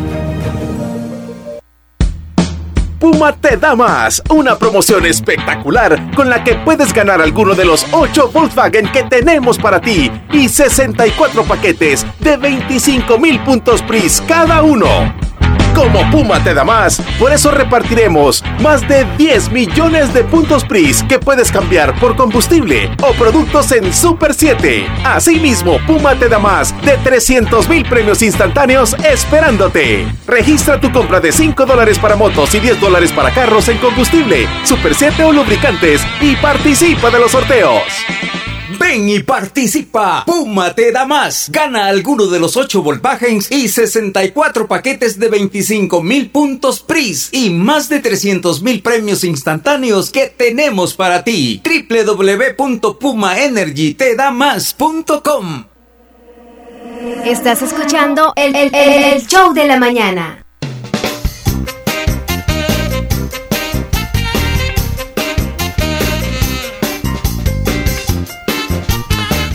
Puma te da más, una promoción espectacular con la que puedes ganar alguno de los 8 Volkswagen que tenemos para ti y 64 paquetes de 25 mil puntos PRIS cada uno. Como Puma te da más, por eso repartiremos más de 10 millones de puntos PRIS que puedes cambiar por combustible o productos en Super 7. Asimismo, Puma te da más de 300 mil premios instantáneos esperándote. Registra tu compra de 5 dólares para motos y 10 dólares para carros en combustible, Super 7 o lubricantes y participa de los sorteos. Ven y participa. Puma te da más. Gana alguno de los 8 Volkswagens y 64 paquetes de 25 mil puntos PRIS y más de 300 mil premios instantáneos que tenemos para ti. www.pumaenergytedamás.com Estás escuchando el, el, el show de la mañana.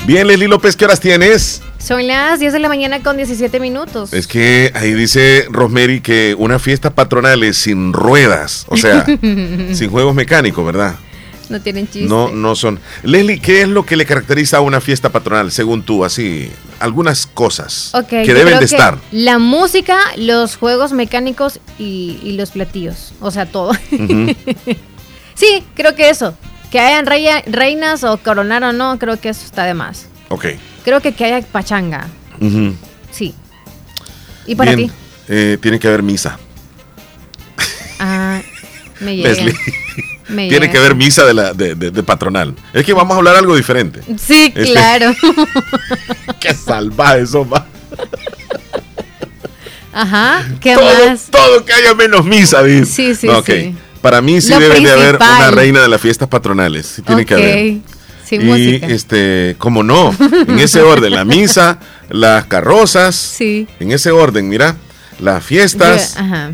Bien, Leslie López, ¿qué horas tienes? Son las 10 de la mañana con 17 minutos. Es que ahí dice Rosemary que una fiesta patronal es sin ruedas, o sea, [LAUGHS] sin juegos mecánicos, ¿verdad? No tienen chiste. No, no son. Leslie, ¿qué es lo que le caracteriza a una fiesta patronal, según tú? Así, algunas cosas que deben de estar. La música, los juegos mecánicos y, los platillos. O sea, todo. [LAUGHS] sí, creo que eso. Que hayan reinas o coronar o no, creo que eso está de más. Ok. Creo que que haya pachanga. Sí. ¿Y para ti? Eh, tiene que haber misa. Ah, me [LAUGHS] llega. tiene que haber misa de, la, de, de, patronal. Es que vamos a hablar algo diferente. Sí, este, claro. [LAUGHS] Qué salvaje eso va. Ajá, ¿qué todo, más? Todo que haya menos misa, dice. Sí, sí, sí. Para mí sí debe de haber una reina de las fiestas patronales. Sí tiene que haber. Sin y este, como no, en ese orden, la misa, [LAUGHS] las carrozas, sí. en ese orden, mira, las fiestas, Ajá.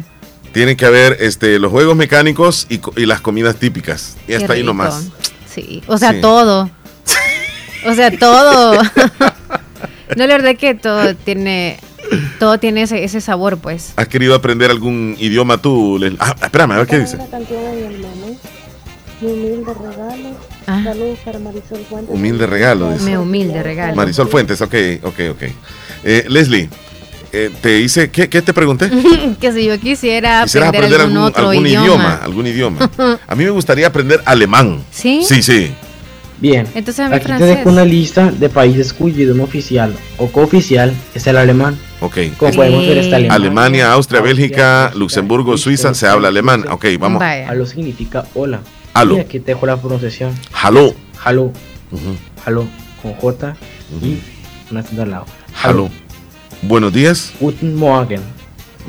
tienen que haber este, los juegos mecánicos y, y las comidas típicas. Y hasta ahí nomás. Sí, o sea, Sí. todo. [LAUGHS] O sea, todo. [LAUGHS] no, la verdad que todo tiene, todo tiene ese, ese sabor, pues. ¿Has querido aprender algún idioma tú? Leslie? Ah, espérame, a ver qué dice. Canción mi hermano. Mi humilde regalo. Ah. Saludos para Marisol Fuentes. Humilde regalo, dice. Me humilde regalo. Marisol Fuentes, ok, ok, ok. Eh, Leslie, eh, te hice, ¿qué, qué te pregunté? [LAUGHS] que si yo quisiera ¿Quisieras aprender, aprender algún, algún, otro algún idioma. idioma. Algún idioma. [LAUGHS] A mí me gustaría aprender alemán. ¿Sí? Sí, sí. Bien, Entonces aquí te francés. dejo una lista de países cuyo idioma oficial o cooficial es el alemán. Ok. Como podemos ver está Alemania, Alemania, Austria, Bélgica, Luxemburgo, Suiza, se habla alemán. Ok, vamos. Vaya. Aló significa hola. Aló. Y aquí te dejo la pronunciación. Hallo. Hallo. Hallo con J y una acento al lado. Hallo. Buenos días. Guten Morgen.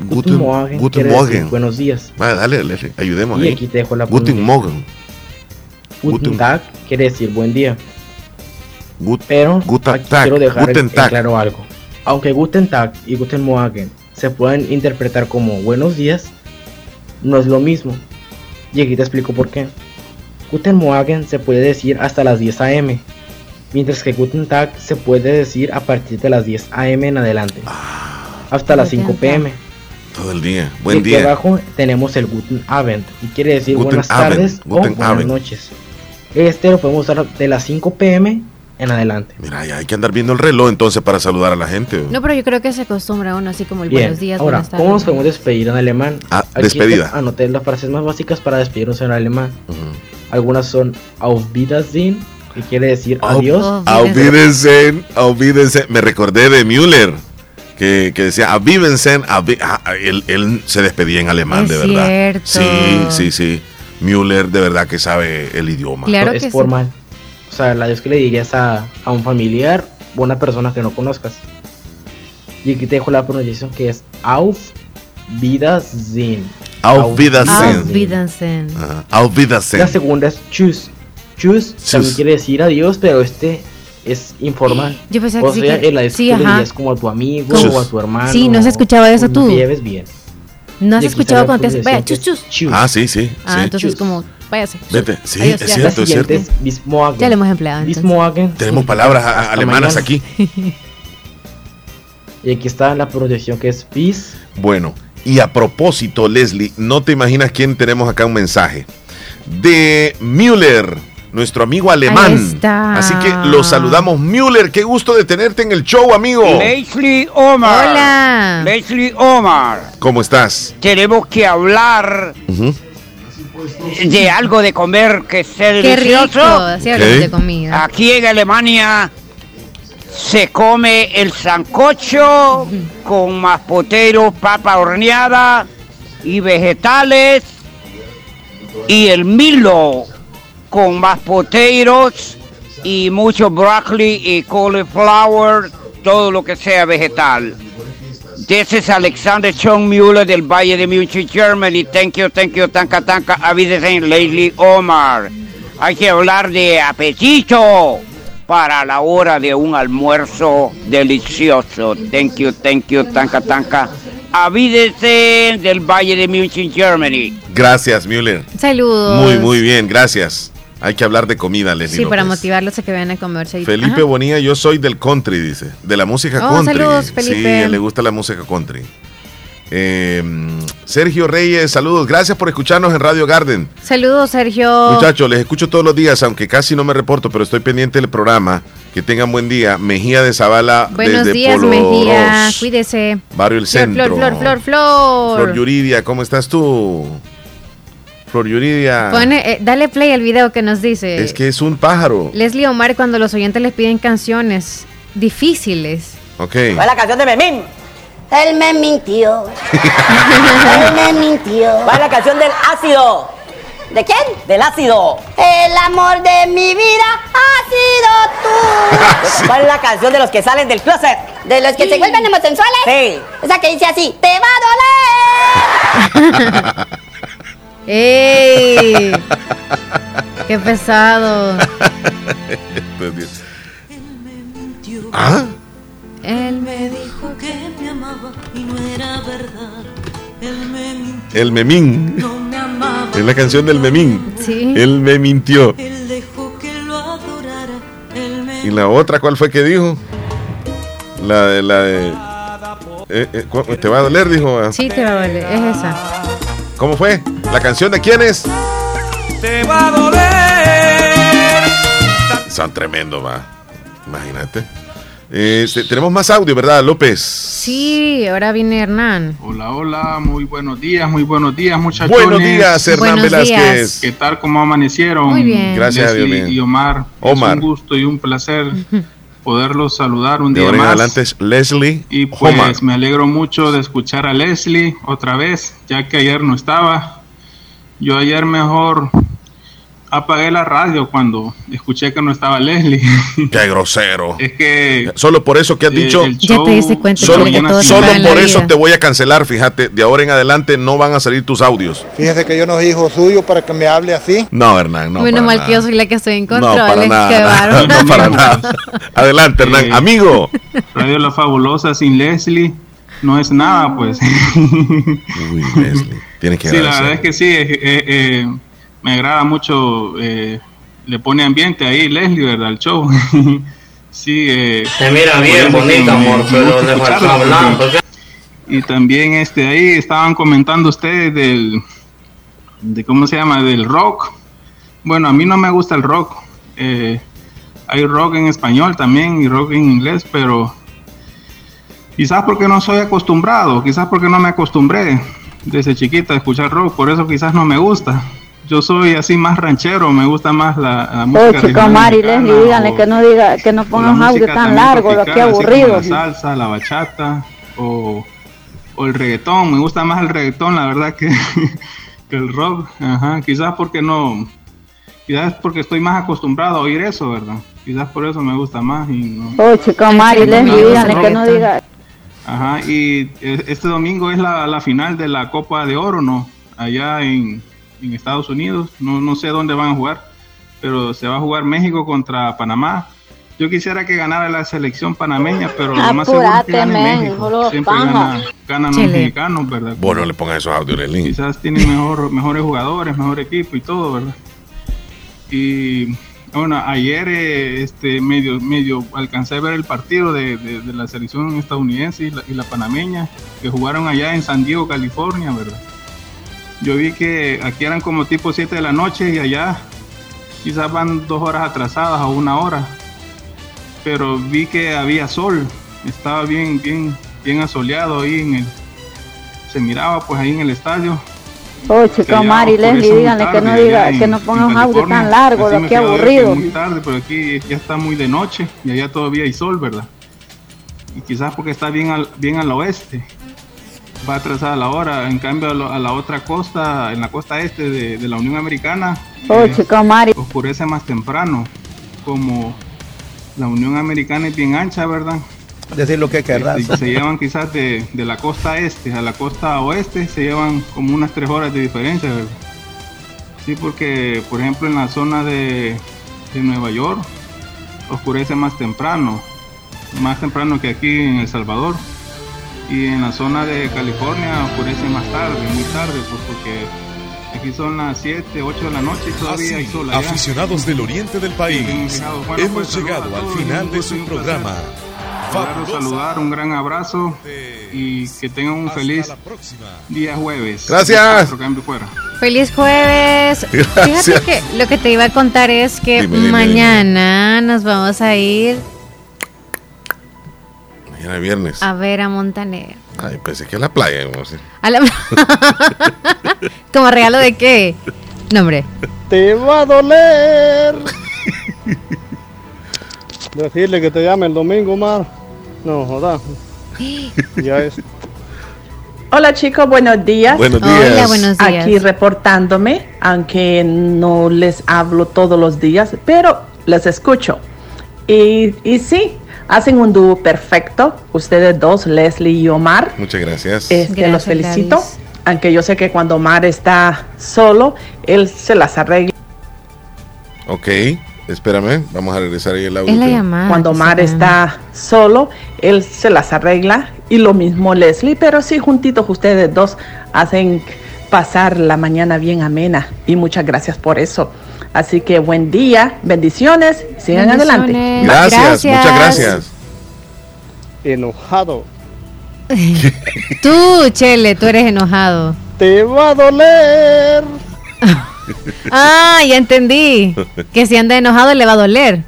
Guten, Morgen. guten quiere decir Morgen. Buenos días. Vale, dale, Leslie, ayudemos Y ahí. aquí te dejo la Guten. Morgen. Guten Tag quiere decir buen día. Pero quiero dejar claro algo. Aunque Guten Tag y Guten Morgen se pueden interpretar como buenos días, no es lo mismo. Y aquí te explico por qué. Guten Morgen se puede decir hasta las 10 am, mientras que Guten Tag se puede decir a partir de las 10 am en adelante, ah. hasta las 5 pm. Todo el día, buen y aquí día. abajo tenemos el Guten Abend, y quiere decir buenas tardes o buenas noches. Este lo podemos usar de las 5 pm en adelante. Mira, ya hay que andar viendo el reloj entonces para saludar a la gente. No, pero yo creo que se acostumbra uno así como el buenos días. Ahora, ¿cómo nos podemos despedir en alemán? Ah, despedida. Anoté las frases más básicas para despedirnos en alemán. Algunas son Auf Wiedersehen, que quiere decir adiós. Auf Wiedersehen, Auf Wiedersehen. Me recordé de Müller. Que, que, decía Auf Wiedersehen, ah, él, él, se despedía en alemán, de verdad. Sí, sí, sí. Müller de verdad que sabe el idioma. Claro es formal. O sea, la vez que le dirías a, a un familiar o una persona que no conozcas. Y aquí te dejo la pronunciación que es Auf Wiedersehen. Auf Wiedersehen. Auf Wiedersehen. Auf Wiedersehen. La segunda es Tschüss. Tschüss también quiere decir adiós, pero este es informal. Yo pensé que, o sea, sí, la sí, le como a tu amigo o a tu hermano. Sí, no se escuchaba eso tú. Que lleves bien. No has escuchado cuando te vaya, chus, chus. Ah, sí, sí. Ah, entonces como váyase. Vete, sí, es cierto, es cierto. Ya lo hemos empleado. Tenemos palabras alemanas aquí. [LAUGHS] y aquí está la pronunciación que es bis. Bueno, y a propósito, Leslie, no te imaginas quién tenemos acá un mensaje. De Müller, nuestro amigo alemán. Así que lo saludamos. Müller, qué gusto de tenerte en el show, amigo. Leslie Omar. Hola. Leslie Omar. ¿Cómo estás? Tenemos que hablar de algo de comer que sea delicioso. de comida. Aquí en Alemania se come el sancocho con maspoteros, papa horneada y vegetales y el milo con maspoteros y mucho broccoli y cauliflower, todo lo que sea vegetal. This is Alexander Chong Müller del Valle de Munich, Germany. Thank you, thank you, tanka, tanka. Wiedersehen, Leslie Omar. Hay que hablar de apetito para la hora de un almuerzo delicioso. Thank you, thank you, tanka, tanka. Wiedersehen del Valle de Munich, Germany. Gracias, Müller. Saludos. Muy, muy bien, gracias. Hay que hablar de comida, Leslie. Sí, para motivarlos a que vayan a comer. Felipe Bonilla, yo soy del country, dice. De la música oh, country. Saludos, Felipe. Sí, le gusta la música country. Eh, Sergio Reyes, saludos. Gracias por escucharnos en Radio Garden. Saludos, Sergio. Muchachos, les escucho todos los días, aunque casi no me reporto, pero estoy pendiente del programa. Que tengan buen día. Mejía de Zavala. Buenos desde días, Polo Mejía. Cuídese. Barrio El Centro. Flor, flor, flor, flor. Flor Yuridia, ¿cómo estás tú? Flor Yuridia. Eh, dale play al video que nos dice. Es que es un pájaro. Leslie Omar cuando los oyentes les piden canciones difíciles. Ok. Va la canción de Memín. Él me mintió. Él me mintió. Va la canción del ácido. ¿De quién? Del ácido. El amor de mi vida ha sido tú. [LAUGHS] ¿Cuál es la canción de los que salen del closet? ¿De los que se vuelven homosexuales? Sí. Esa que dice así, te va a doler. [LAUGHS] ¡Ey! [LAUGHS] ¡Qué pesado! ¿Ah? Él me dijo que me amaba y no era verdad. Él me mintió. El memín. No me amaba. Es la canción del memín. Sí. Él me mintió. Él dejó que lo adorara. Él me ¿Y la otra cuál fue que dijo? La de la de. Eh, eh, ¿Te va a doler? Dijo. Sí, te va a doler. Es esa. ¿Cómo fue? ¿La canción de quién es? Te va a doler. Son tremendo, va. Imagínate. Eh, tenemos más audio, ¿verdad, López? Sí, ahora viene Hernán. Hola, hola, muy buenos días, muy buenos días, muchachos. Buenos días, Hernán buenos Velázquez. Días. ¿Qué tal? ¿Cómo amanecieron? Muy bien. Gracias Leslie a Dios. Y Omar. Omar. Es un gusto y un placer [LAUGHS] poderlos saludar un De día más. adelante es Leslie Y pues me alegro mucho de escuchar a Leslie otra vez, ya que ayer no estaba. Yo ayer mejor apagué la radio cuando escuché que no estaba Leslie. [LAUGHS] Qué grosero. Es que. Solo por eso que has dicho. ya te diste cuenta. Solo, solo por eso te voy a cancelar, fíjate. De ahora en adelante no van a salir tus audios. Fíjese que yo no soy hijo suyo para que me hable así. No, Hernán, no. Menos mal que yo soy la que estoy en control. [LAUGHS] No, para nada. no, para nada. Adelante, Hernán. Amigo. Radio La Fabulosa sin Leslie no es nada, pues. Uy, Leslie. Tiene que Sí, la verdad es que sí. Eh, eh, me agrada mucho, eh, le pone ambiente ahí Leslie, ¿verdad? El show. [LAUGHS] sí, eh, Se mira bien bonito, amor, pero le falta hablar. Y también este ahí estaban comentando ustedes del, de cómo se llama, del rock. Bueno, a mí no me gusta el rock. Eh, hay rock en español también y rock en inglés, pero quizás porque no soy acostumbrado, quizás porque no me acostumbré desde chiquita a escuchar rock, por eso quizás no me gusta yo soy así más ranchero, me gusta más la, la música. Oh, chica Mari, Leslie, díganle que no diga, que no pongan audio tan largo, lo que aburrido. La salsa, la bachata o, o, el reggaetón, me gusta más el reggaetón, la verdad que, [LAUGHS] que el rock, ajá, quizás porque no, quizás porque estoy más acostumbrado a oír eso, ¿verdad? Quizás por eso me gusta más y no. Oh, chica Mari, Leslie, díganle que no diga. Ajá, y este domingo es la, la final de la Copa de Oro, ¿no? Allá en en Estados Unidos. No, no sé dónde van a jugar, pero se va a jugar México contra Panamá. Yo quisiera que ganara la selección panameña, pero lo más seguro es que gane México. Siempre gana, ganan los mexicanos, ¿verdad? Bueno, le pongan esos audios, link. Quizás tienen mejor, mejores jugadores, mejor equipo y todo, ¿verdad? Y bueno, ayer este medio medio alcancé a ver el partido de, de, la selección estadounidense y la, y la panameña que jugaron allá en San Diego, California, ¿verdad? Yo vi que aquí eran como tipo 7 de la noche y allá quizás van dos horas atrasadas o una hora. Pero vi que había sol, estaba bien, bien, bien asoleado ahí en el, se miraba pues ahí en el estadio. Oh, chica Mari, Leslie, díganle que no diga, que no ponga un audio tan largo, lo que aburrido. Muy tarde, pero aquí ya está muy de noche y allá todavía hay sol, ¿verdad? Y quizás porque está bien al, bien al oeste va atrasada la hora. En cambio, a, la otra costa, en la costa este de, la Unión Americana, oh, chica Mari. oscurece más temprano. Como la Unión Americana es bien ancha, ¿verdad? Decir lo que querrás. Se, se llevan quizás de, de, la costa este a la costa oeste, se llevan como unas tres horas de diferencia, ¿verdad? Sí, porque, por ejemplo, en la zona de, de Nueva York, oscurece más temprano, más temprano que aquí en El Salvador y en la zona de California oscurece más tarde, muy tarde, pues porque aquí son las 7, 8 de la noche y todavía hay sol. Allá. Aficionados del oriente del país, bueno, hemos pues, llegado al final de su programa. saludar, un gran abrazo y que tengan un feliz día jueves. Gracias. Feliz jueves. [LAUGHS] Gracias. Fíjate que lo que te iba a contar es que dime, dime, mañana dime. nos vamos a ir Mañana viernes. A ver a Montaner. Ay, pensé que a la playa. No sé. ¿A la... [LAUGHS] ¿Como regalo de qué? Nombre. Te va a doler. Decirle que te llame el domingo, Mar. No, joda. [GASPS] ya es. Hola chicos, buenos días. Buenos días. Hola, buenos días. Aquí reportándome, aunque no les hablo todos los días, pero les escucho. Y, y sí, Hacen un dúo perfecto, ustedes dos, Leslie y Omar. Muchas gracias. Este, gracias los felicito, Gladys. aunque yo sé que cuando Omar está solo, él se las arregla. Ok, espérame, vamos a regresar ahí el audio. Es la llamada, cuando Omar está solo, él se las arregla y lo mismo Leslie, pero sí juntitos ustedes dos hacen pasar la mañana bien amena y muchas gracias por eso. Así que buen día, bendiciones, sigan adelante. Gracias, gracias, muchas gracias. Enojado. [LAUGHS] tú, Chele, tú eres enojado. Te va a doler. [LAUGHS] ah, ya entendí. Que si anda enojado le va a doler.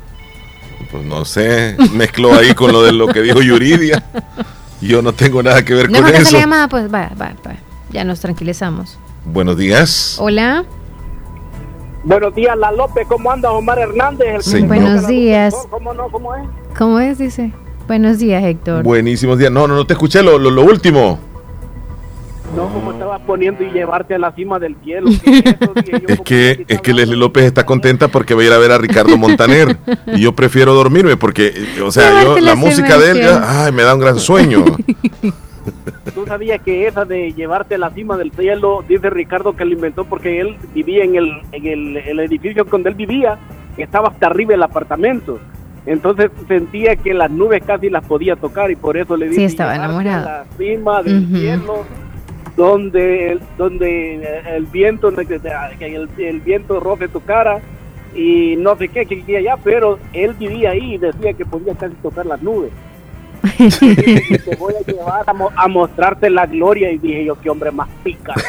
Pues no sé, mezcló ahí con lo de lo que dijo Yuridia. Yo no tengo nada que ver no, con eso. La llamada, pues va, va, va. Ya nos tranquilizamos. Buenos días. Hola. Buenos días, La López. ¿Cómo anda Omar Hernández? Sí. Buenos días. ¿Cómo no? ¿Cómo es? ¿Cómo es? Dice. Buenos días, Héctor. Buenísimos días. No, no, no te escuché lo, lo, lo último. No, como estabas poniendo y llevarte a la cima del cielo. [LAUGHS] es, que, es que Leslie López está contenta porque va a ir a ver a Ricardo [LAUGHS] Montaner. y yo prefiero dormirme porque, o sea, yo, la música de él, ay, me da un gran sueño. [LAUGHS] Tú sabías que esa de llevarte a la cima del cielo, dice Ricardo que lo inventó porque él vivía en el, en el, el edificio donde él vivía, estaba hasta arriba el apartamento. Entonces sentía que las nubes casi las podía tocar y por eso le dije sí, estaba enamorado. la cima del cielo donde donde el viento el, el viento roce tu cara y no sé qué que allá, pero él vivía ahí y decía que podía casi tocar las nubes. Te voy a llevar a, mostrarte la gloria y dije yo qué hombre más pica. [LAUGHS]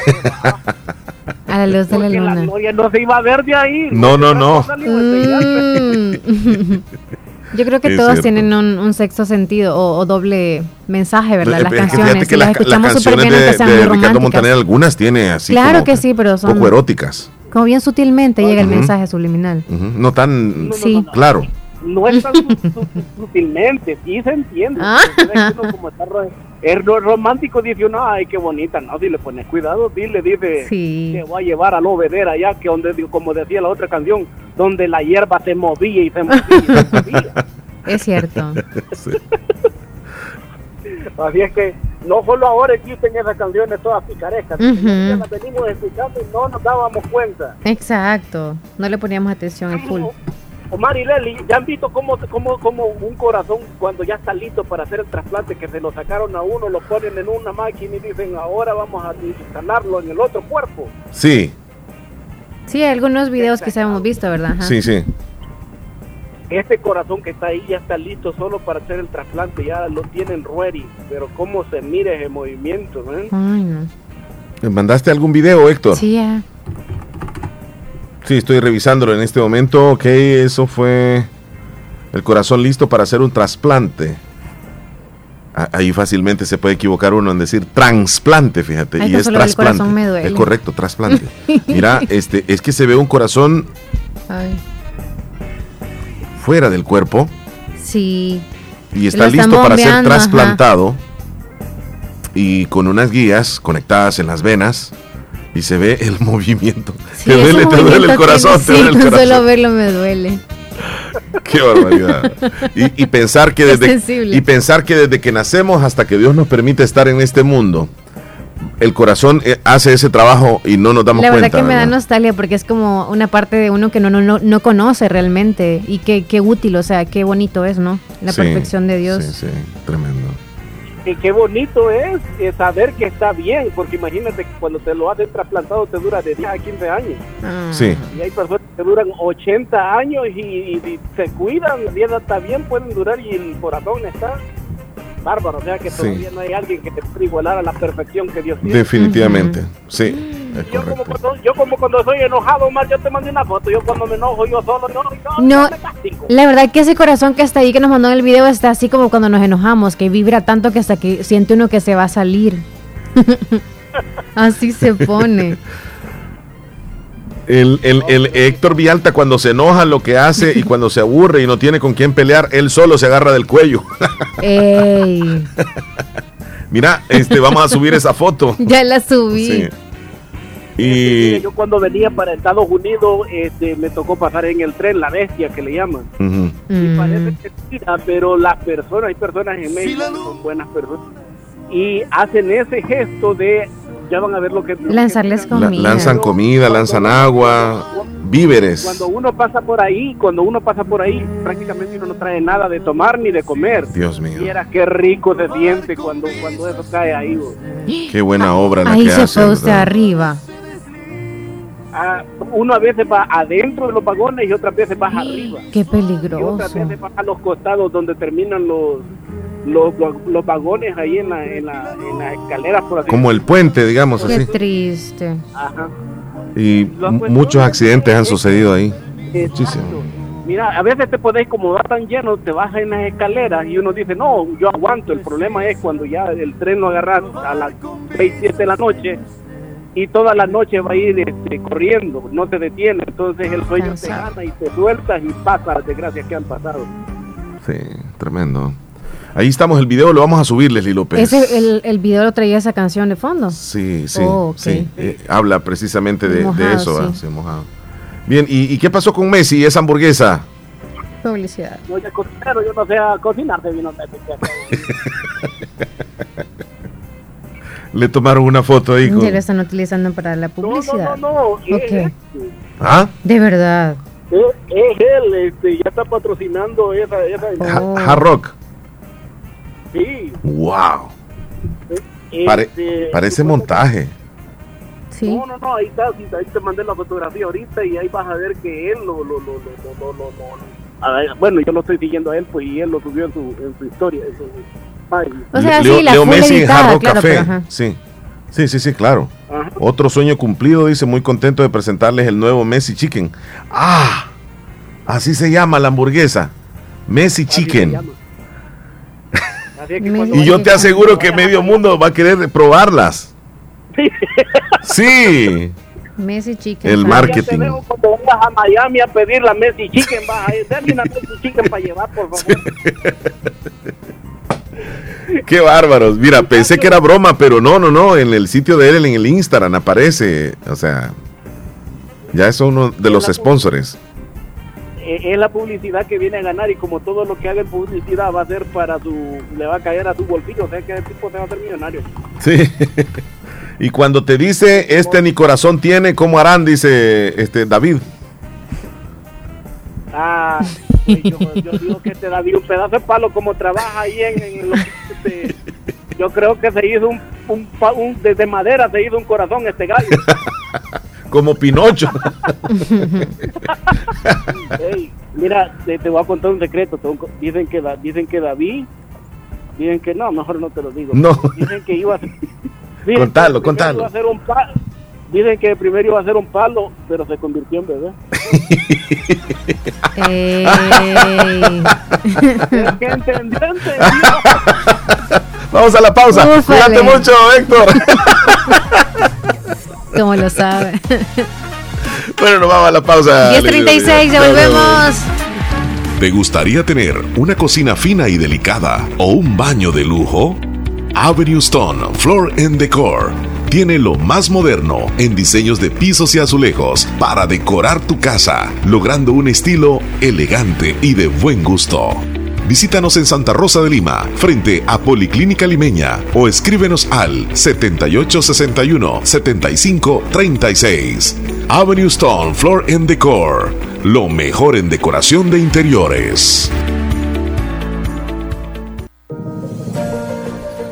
A la luz de la luna. la gloria no se iba a ver de ahí. No, no, no. [LAUGHS] Yo creo que todos tienen un, sexto sentido o, doble mensaje, ¿verdad? Las canciones. Que las, escuchamos súper bien, de, de Ricardo Montaner, algunas tiene así. Claro que sí, pero son. Poco eróticas. Como bien sutilmente llega el mensaje subliminal. No tan claro. No es tan sutilmente, sí se entiende. Ah. como está es romántico, dice uno, ay, qué bonita, no, si le pones cuidado, dile, dice, que va a llevar a Lovedera allá, que donde, como decía la otra canción, donde la hierba se movía y se movía. Y se movía. [LAUGHS] Es cierto. [LAUGHS] Así es que no solo ahora existen esas canciones todas picarescas, las venimos escuchando y no nos dábamos cuenta. Exacto, no le poníamos atención al full. Omar y Leli, ¿ya han visto cómo, cómo, cómo un corazón cuando ya está listo para hacer el trasplante, que se lo sacaron a uno, lo ponen en una máquina y dicen, ahora vamos a instalarlo en el otro cuerpo? Sí. Sí, algunos videos que hemos visto, ¿verdad? Sí, sí. Este corazón que está ahí ya está listo solo para hacer el trasplante, ya lo tienen ready, pero cómo se mire ese movimiento, ¿eh? Ay, no. ¿Mandaste algún video, Héctor? Sí, ya. Sí, estoy revisándolo en este momento. Ok, eso fue el corazón listo para hacer un trasplante. Ahí fácilmente se puede equivocar uno en decir trasplante, fíjate, y es trasplante. Es correcto, trasplante. [LAUGHS] Mira, este, es que se ve un corazón fuera del cuerpo. Sí. Y está listo para ser trasplantado. Y con unas guías conectadas en las venas y se ve el [LAUGHS] movimiento. te duele, te duele el corazón, te duele el corazón. Solo verlo me duele. [LAUGHS] Qué barbaridad. Y, pensar que desde y pensar que desde que nacemos hasta que Dios nos permite estar en este mundo, el corazón eh, hace ese trabajo y no nos damos cuenta. La verdad que me da nostalgia porque es como una parte de uno que no, no, no, no conoce realmente y qué, qué útil, o sea, qué bonito es, ¿no? La perfección de Dios. Sí, sí, tremendo qué bonito es, saber que está bien, porque imagínate que cuando te lo hacen trasplantado te dura de 10 a 15 años. Ah. Sí. Y hay personas que duran 80 años y, se cuidan, la vida está bien, pueden durar y el corazón está bárbaro. O sea que todavía no hay alguien que te pueda igualar a la perfección que Dios tiene. Definitivamente, sí. Yo como, cuando, yo como cuando soy enojado, más yo te mandé una foto. Yo cuando me enojo, yo solo, no, no, la verdad que ese corazón que está ahí, que nos mandó en el video, está así como cuando nos enojamos, que vibra tanto que hasta que siente uno que se va a salir. [LAUGHS] así se pone. [LAUGHS] El, el, el, Héctor Vialta cuando se enoja lo que hace y cuando se aburre y no tiene con quién pelear, él solo se agarra del cuello. [LAUGHS] Mira, este, vamos a subir esa foto. [LAUGHS] Ya la subí. Y yo cuando venía para Estados Unidos este, me tocó pasar en el tren, la bestia que le llaman. Y parece mentira, pero las personas, hay personas en México que son buenas personas y hacen ese gesto de ya van a ver lo que lanzarles comida. lanzan comida, lanzan agua, víveres. Cuando uno pasa por ahí, cuando uno pasa por ahí, prácticamente uno no trae nada de tomar ni de comer. Dios mío. Y era qué rico se siente cuando, cuando eso cae ahí. Qué buena obra la ahí que se fue usted arriba uno a veces va adentro de los vagones y otras veces va arriba. Qué peligroso. Y otras veces va a los costados donde terminan los los, los, vagones ahí en la, en la, en la escalera por Como el puente, digamos Qué así. triste. Ajá. Y muchos accidentes han sucedido ahí. Muchísimo. Mira, a veces te podés, como va tan lleno, te bajas en las escaleras y uno dice, no, yo aguanto. El problema es cuando ya el tren lo agarras a las 6, 7 de la noche y toda la noche va a ir este, corriendo, no se detiene, entonces el sueño te gana y te sueltas y pasa las desgracias que han pasado. Sí, tremendo. Ahí estamos, el video lo vamos a subir, Leslie López. Ese, el, el video lo traía esa canción de fondo. Sí, sí. Oh, sí. Eh, habla precisamente de, eso. Sí. Bien, ¿y, ¿y, qué pasó con Messi y esa hamburguesa? Publicidad. No, yo cocinero, yo no sé cocinar, se vino [LAUGHS] Le tomaron una foto ahí. Con... Ya lo están utilizando para la publicidad. No, no, no. Okay. ¿Ah? De verdad. Es, es él, este, ya está patrocinando esa. esa oh. Hard Rock. Sí. ¡Wow! Este, parece montaje. Sí. No, no, no, ahí está, ahí te mandé la fotografía ahorita y ahí vas a ver que él lo, lo, lo, lo, lo, lo bueno, yo lo estoy siguiendo a él, pues, y él lo subió en su, en su historia. En su, o sea, sí, la Leo Messi en Jarro Café. sí. Sí, sí, sí, claro. Ajá. Otro sueño cumplido, dice, muy contento de presentarles el nuevo Messi Chicken. Ah, así se llama la hamburguesa. Messi Chicken. Y yo te aseguro que medio mundo va a querer probarlas. Sí. [LAUGHS] Messi Chicken. El marketing. Cuando vayas a Miami a pedir la Messi Chicken, vas a darle una Messi Chicken para llevar, por favor. Qué bárbaros. Mira, pensé que era broma, pero no, no, no. En el sitio de él, en el Instagram, aparece. O sea, ya es uno de los sponsors. Eh, es la publicidad que viene a ganar y como todo lo que haga en publicidad va a ser para su. le va a caer a su bolsillo. O sea que el tipo se va a hacer millonario. Sí. [LAUGHS] y cuando te dice, este ni corazón tiene, ¿cómo harán? Dice este David. Ah. Yo, digo que este David un pedazo de palo como trabaja ahí en, en este, yo creo que se hizo un, un, desde madera se hizo un corazón este gallo. [LAUGHS] como Pinocho. mira, te, voy a contar un secreto. Dicen que dicen que David, dicen que no, mejor no te lo digo. No. Dicen que iba a, contalo, contalo. Iba a hacer un Dicen que primero iba a ser un palo, pero se convirtió en bebé. [LAUGHS] ¿Qué entendió, Vamos a la pausa. Cuídate mucho, Héctor. [LAUGHS] Como lo sabe. [LAUGHS] Bueno, nos vamos a la pausa. 10.36, ya volvemos. ¿Te gustaría tener una cocina fina y delicada o un baño de lujo? Avenue Stone Floor and Decor tiene lo más moderno en diseños de pisos y azulejos para decorar tu casa, logrando un estilo elegante y de buen gusto. Visítanos en Santa Rosa de Lima, frente a Policlínica Limeña, o escríbenos al 7861-7536. Avenue Stone Floor Decor, lo mejor en decoración de interiores.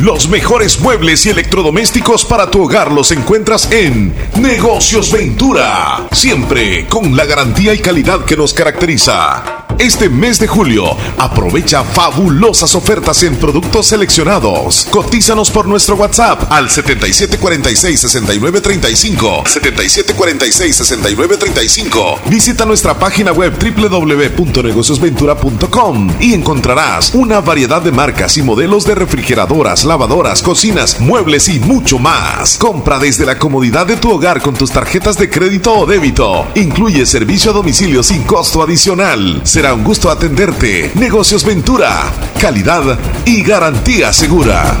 Los mejores muebles y electrodomésticos para tu hogar los encuentras en Negocios Ventura. Siempre con la garantía y calidad que nos caracteriza. Este mes de julio, aprovecha fabulosas ofertas en productos seleccionados. Cotízanos por nuestro WhatsApp al 7746-6935. 7746-6935. Visita nuestra página web www.negociosventura.com y encontrarás una variedad de marcas y modelos de refrigeradoras, lavadoras, cocinas, muebles y mucho más. Compra desde la comodidad de tu hogar con tus tarjetas de crédito o débito. Incluye servicio a domicilio sin costo adicional. Será un gusto atenderte. Negocios Ventura, calidad y garantía segura.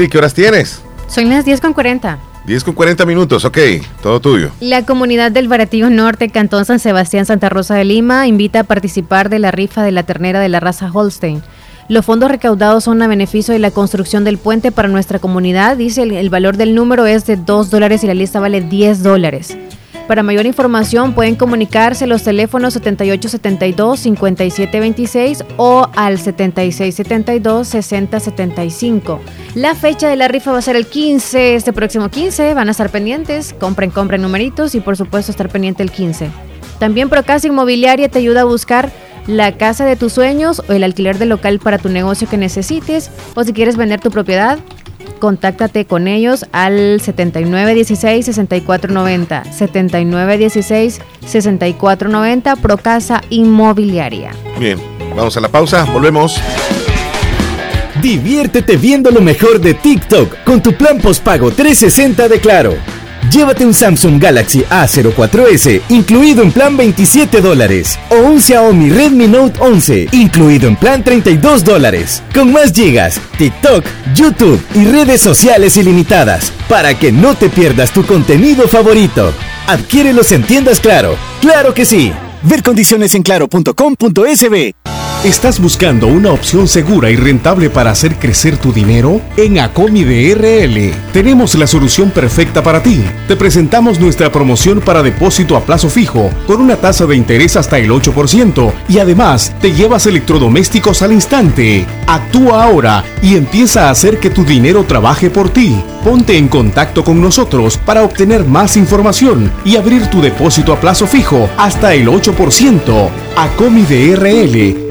Leslie, ¿qué horas tienes? Son las 10 con 40. 10 con 40 minutos, ok, todo tuyo. La comunidad del Baratillo Norte, Cantón San Sebastián, Santa Rosa de Lima, invita a participar de la rifa de la ternera de la raza Holstein. Los fondos recaudados son a beneficio de la construcción del puente para nuestra comunidad. Dice el, el valor del número es de 2 dólares y la lista vale 10 dólares. Para mayor información pueden comunicarse los teléfonos 7872-5726 o al 7672-6075. La fecha de la rifa va a ser el 15, este próximo 15. Van a estar pendientes, compren, compren numeritos y por supuesto estar pendiente el 15. También Procasa Inmobiliaria te ayuda a buscar la casa de tus sueños o el alquiler de local para tu negocio que necesites o si quieres vender tu propiedad contáctate con ellos al 7916-6490. 7916-6490, Procasa Inmobiliaria. Bien, vamos a la pausa, volvemos. Diviértete viendo lo mejor de TikTok con tu plan postpago 360 de Claro. Llévate un Samsung Galaxy A04S incluido en plan 27 dólares o un Xiaomi Redmi Note 11 incluido en plan 32 dólares con más gigas, TikTok, YouTube y redes sociales ilimitadas para que no te pierdas tu contenido favorito. Adquiérelos en tiendas Claro. Claro que sí. Ver condiciones en claro.com.sb. ¿Estás buscando una opción segura y rentable para hacer crecer tu dinero? En Acomi DRL tenemos la solución perfecta para ti. Te presentamos nuestra promoción para depósito a plazo fijo con una tasa de interés hasta el 8% y además te llevas electrodomésticos al instante. Actúa ahora y empieza a hacer que tu dinero trabaje por ti. Ponte en contacto con nosotros para obtener más información y abrir tu depósito a plazo fijo hasta el 8%. Acomi DRL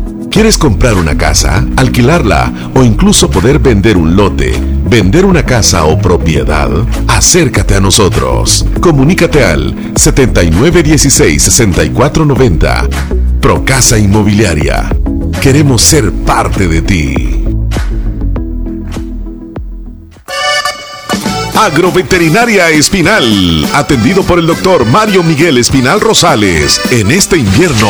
¿Quieres comprar una casa, alquilarla o incluso poder vender un lote, vender una casa o propiedad? Acércate a nosotros. Comunícate al 7916-6490. Procasa Inmobiliaria. Queremos ser parte de ti. Agroveterinaria Espinal, atendido por el doctor Mario Miguel Espinal Rosales, en este invierno.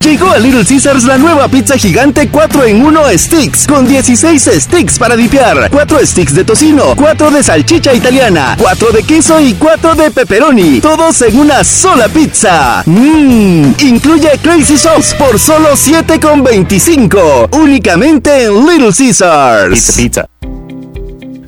Llegó a Little Caesars la nueva pizza gigante 4 en 1 sticks con 16 sticks para dipear, 4 sticks de tocino, 4 de salchicha italiana, 4 de queso y 4 de pepperoni, todos en una sola pizza. Mmm, incluye Crazy Sauce por solo 7,25, únicamente en Little Caesars. Pizza, pizza.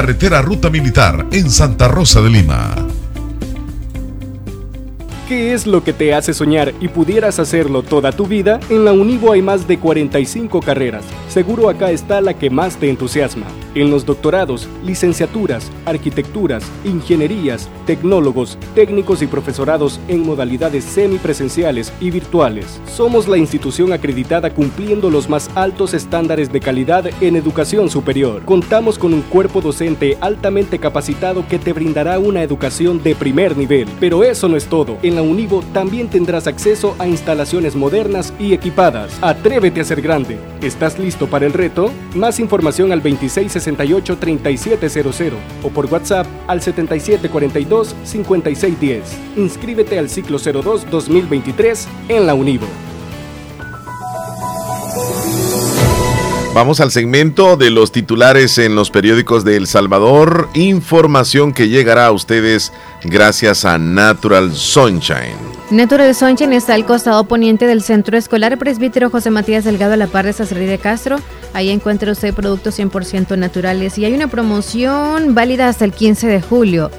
carretera Ruta Militar en Santa Rosa de Lima. ¿Qué es lo que te hace soñar y pudieras hacerlo toda tu vida? En la Univo hay más de 45 carreras. Seguro acá está la que más te entusiasma. En los doctorados, licenciaturas, arquitecturas, ingenierías, tecnólogos, técnicos y profesorados en modalidades semipresenciales y virtuales. Somos la institución acreditada cumpliendo los más altos estándares de calidad en educación superior. Contamos con un cuerpo docente altamente capacitado que te brindará una educación de primer nivel. Pero eso no es todo. En la Univo también tendrás acceso a instalaciones modernas y equipadas. Atrévete a ser grande. ¿Estás listo para el reto? Más información al 2668-3700 o por WhatsApp al 7742-5610. Inscríbete al ciclo 02 2023 en la Univo. Vamos al segmento de los titulares en los periódicos de El Salvador. Información que llegará a ustedes gracias a Natural Sunshine. Natural Sunshine está al costado poniente del Centro Escolar Presbítero José Matías Delgado a la par de Sacerdote de Castro. Ahí encuentra usted productos 100% naturales y hay una promoción válida hasta el 15 de julio.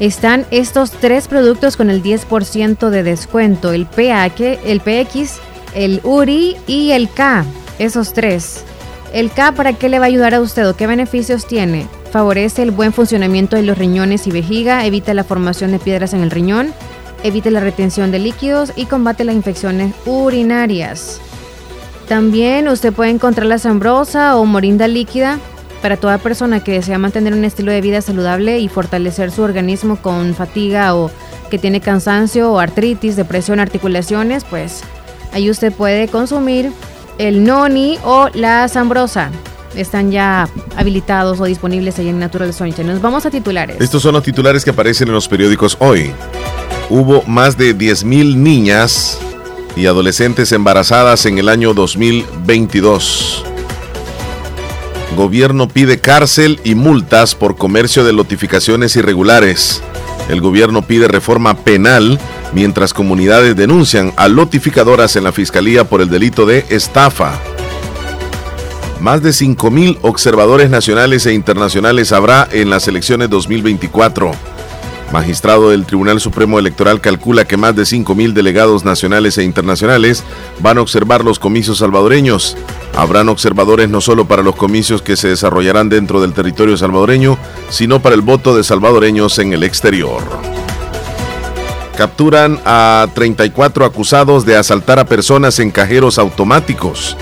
Están estos tres productos con el 10% de descuento, el PH, el PX, el URI y el K, esos tres. El K, ¿para qué le va a ayudar a usted o qué beneficios tiene? Favorece el buen funcionamiento de los riñones y vejiga, evita la formación de piedras en el riñón, evita la retención de líquidos y combate las infecciones urinarias. También usted puede encontrar la zambrosa o morinda líquida para toda persona que desea mantener un estilo de vida saludable y fortalecer su organismo con fatiga o que tiene cansancio o artritis, depresión, articulaciones, pues ahí usted puede consumir el noni o la zambrosa. Están ya habilitados o disponibles ahí en Natural Sunshine. Nos vamos a titulares. Estos son los titulares que aparecen en los periódicos hoy. Hubo más de 10.000 niñas y adolescentes embarazadas en el año 2022. Gobierno pide cárcel y multas por comercio de notificaciones irregulares. El gobierno pide reforma penal mientras comunidades denuncian a notificadoras en la fiscalía por el delito de estafa. Más de 5.000 observadores nacionales e internacionales habrá en las elecciones 2024. Magistrado del Tribunal Supremo Electoral calcula que más de 5.000 delegados nacionales e internacionales van a observar los comicios salvadoreños. Habrán observadores no solo para los comicios que se desarrollarán dentro del territorio salvadoreño, sino para el voto de salvadoreños en el exterior. Capturan a 34 acusados de asaltar a personas en cajeros automáticos.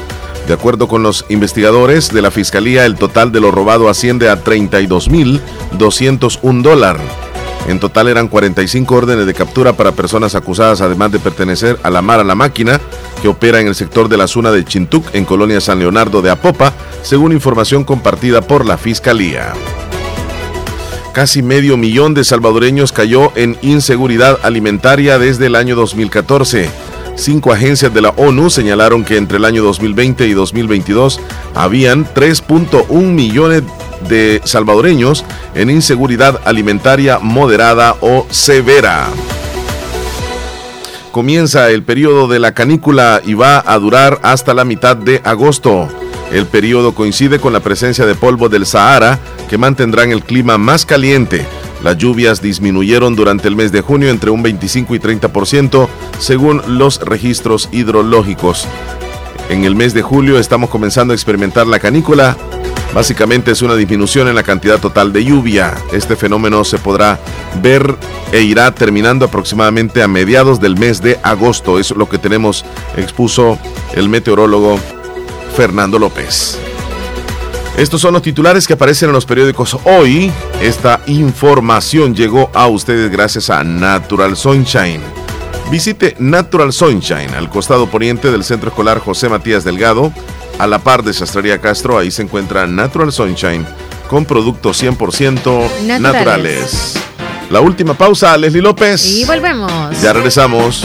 De acuerdo con los investigadores de la Fiscalía, el total de lo robado asciende a 32.201 dólares. En total eran 45 órdenes de captura para personas acusadas, además de pertenecer a la Mara la Máquina, que opera en el sector de la zona de Chintuc, en Colonia San Leonardo de Apopa, según información compartida por la Fiscalía. Casi medio millón de salvadoreños cayó en inseguridad alimentaria desde el año 2014. Cinco agencias de la ONU señalaron que entre el año 2020 y 2022 habían 3.1 millones de salvadoreños en inseguridad alimentaria moderada o severa. Comienza el periodo de la canícula y va a durar hasta la mitad de agosto. El periodo coincide con la presencia de polvo del Sahara que mantendrán el clima más caliente. Las lluvias disminuyeron durante el mes de junio entre un 25 y 30% según los registros hidrológicos. En el mes de julio estamos comenzando a experimentar la canícula Básicamente es una disminución en la cantidad total de lluvia. Este fenómeno se podrá ver e irá terminando aproximadamente a mediados del mes de agosto. Es lo que tenemos, expuso el meteorólogo Fernando López. Estos son los titulares que aparecen en los periódicos hoy. Esta información llegó a ustedes gracias a Natural Sunshine. Visite Natural Sunshine al costado poniente del Centro Escolar José Matías Delgado a la par de Sastrería Castro, ahí se encuentra Natural Sunshine con productos 100% naturales. La última pausa, Leslie López. Y volvemos. Ya regresamos.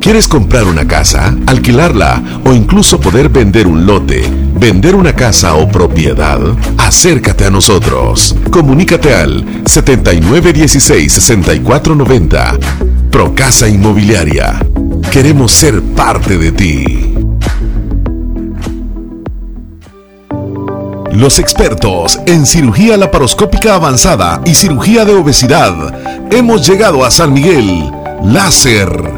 ¿Quieres comprar una casa, alquilarla o incluso poder vender un lote, vender una casa o propiedad? Acércate a nosotros. Comunícate al 7916-6490. Procasa Inmobiliaria. Queremos ser parte de ti. Los expertos en cirugía laparoscópica avanzada y cirugía de obesidad. Hemos llegado a San Miguel. Láser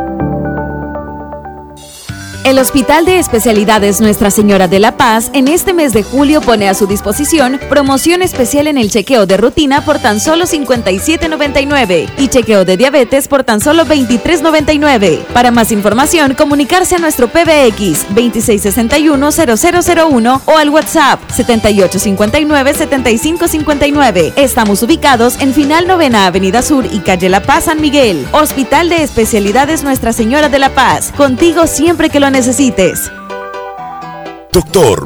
El Hospital de Especialidades Nuestra Señora de la Paz en este mes de julio pone a su disposición promoción especial en el chequeo de rutina por tan solo 57.99 y chequeo de diabetes por tan solo 23.99. Para más información, comunicarse a nuestro PBX 2661-0001 o al WhatsApp 7859-7559. Estamos ubicados en Final Novena Avenida Sur y Calle La Paz San Miguel. Hospital de Especialidades Nuestra Señora de la Paz. Contigo siempre que lo necesites. Doctor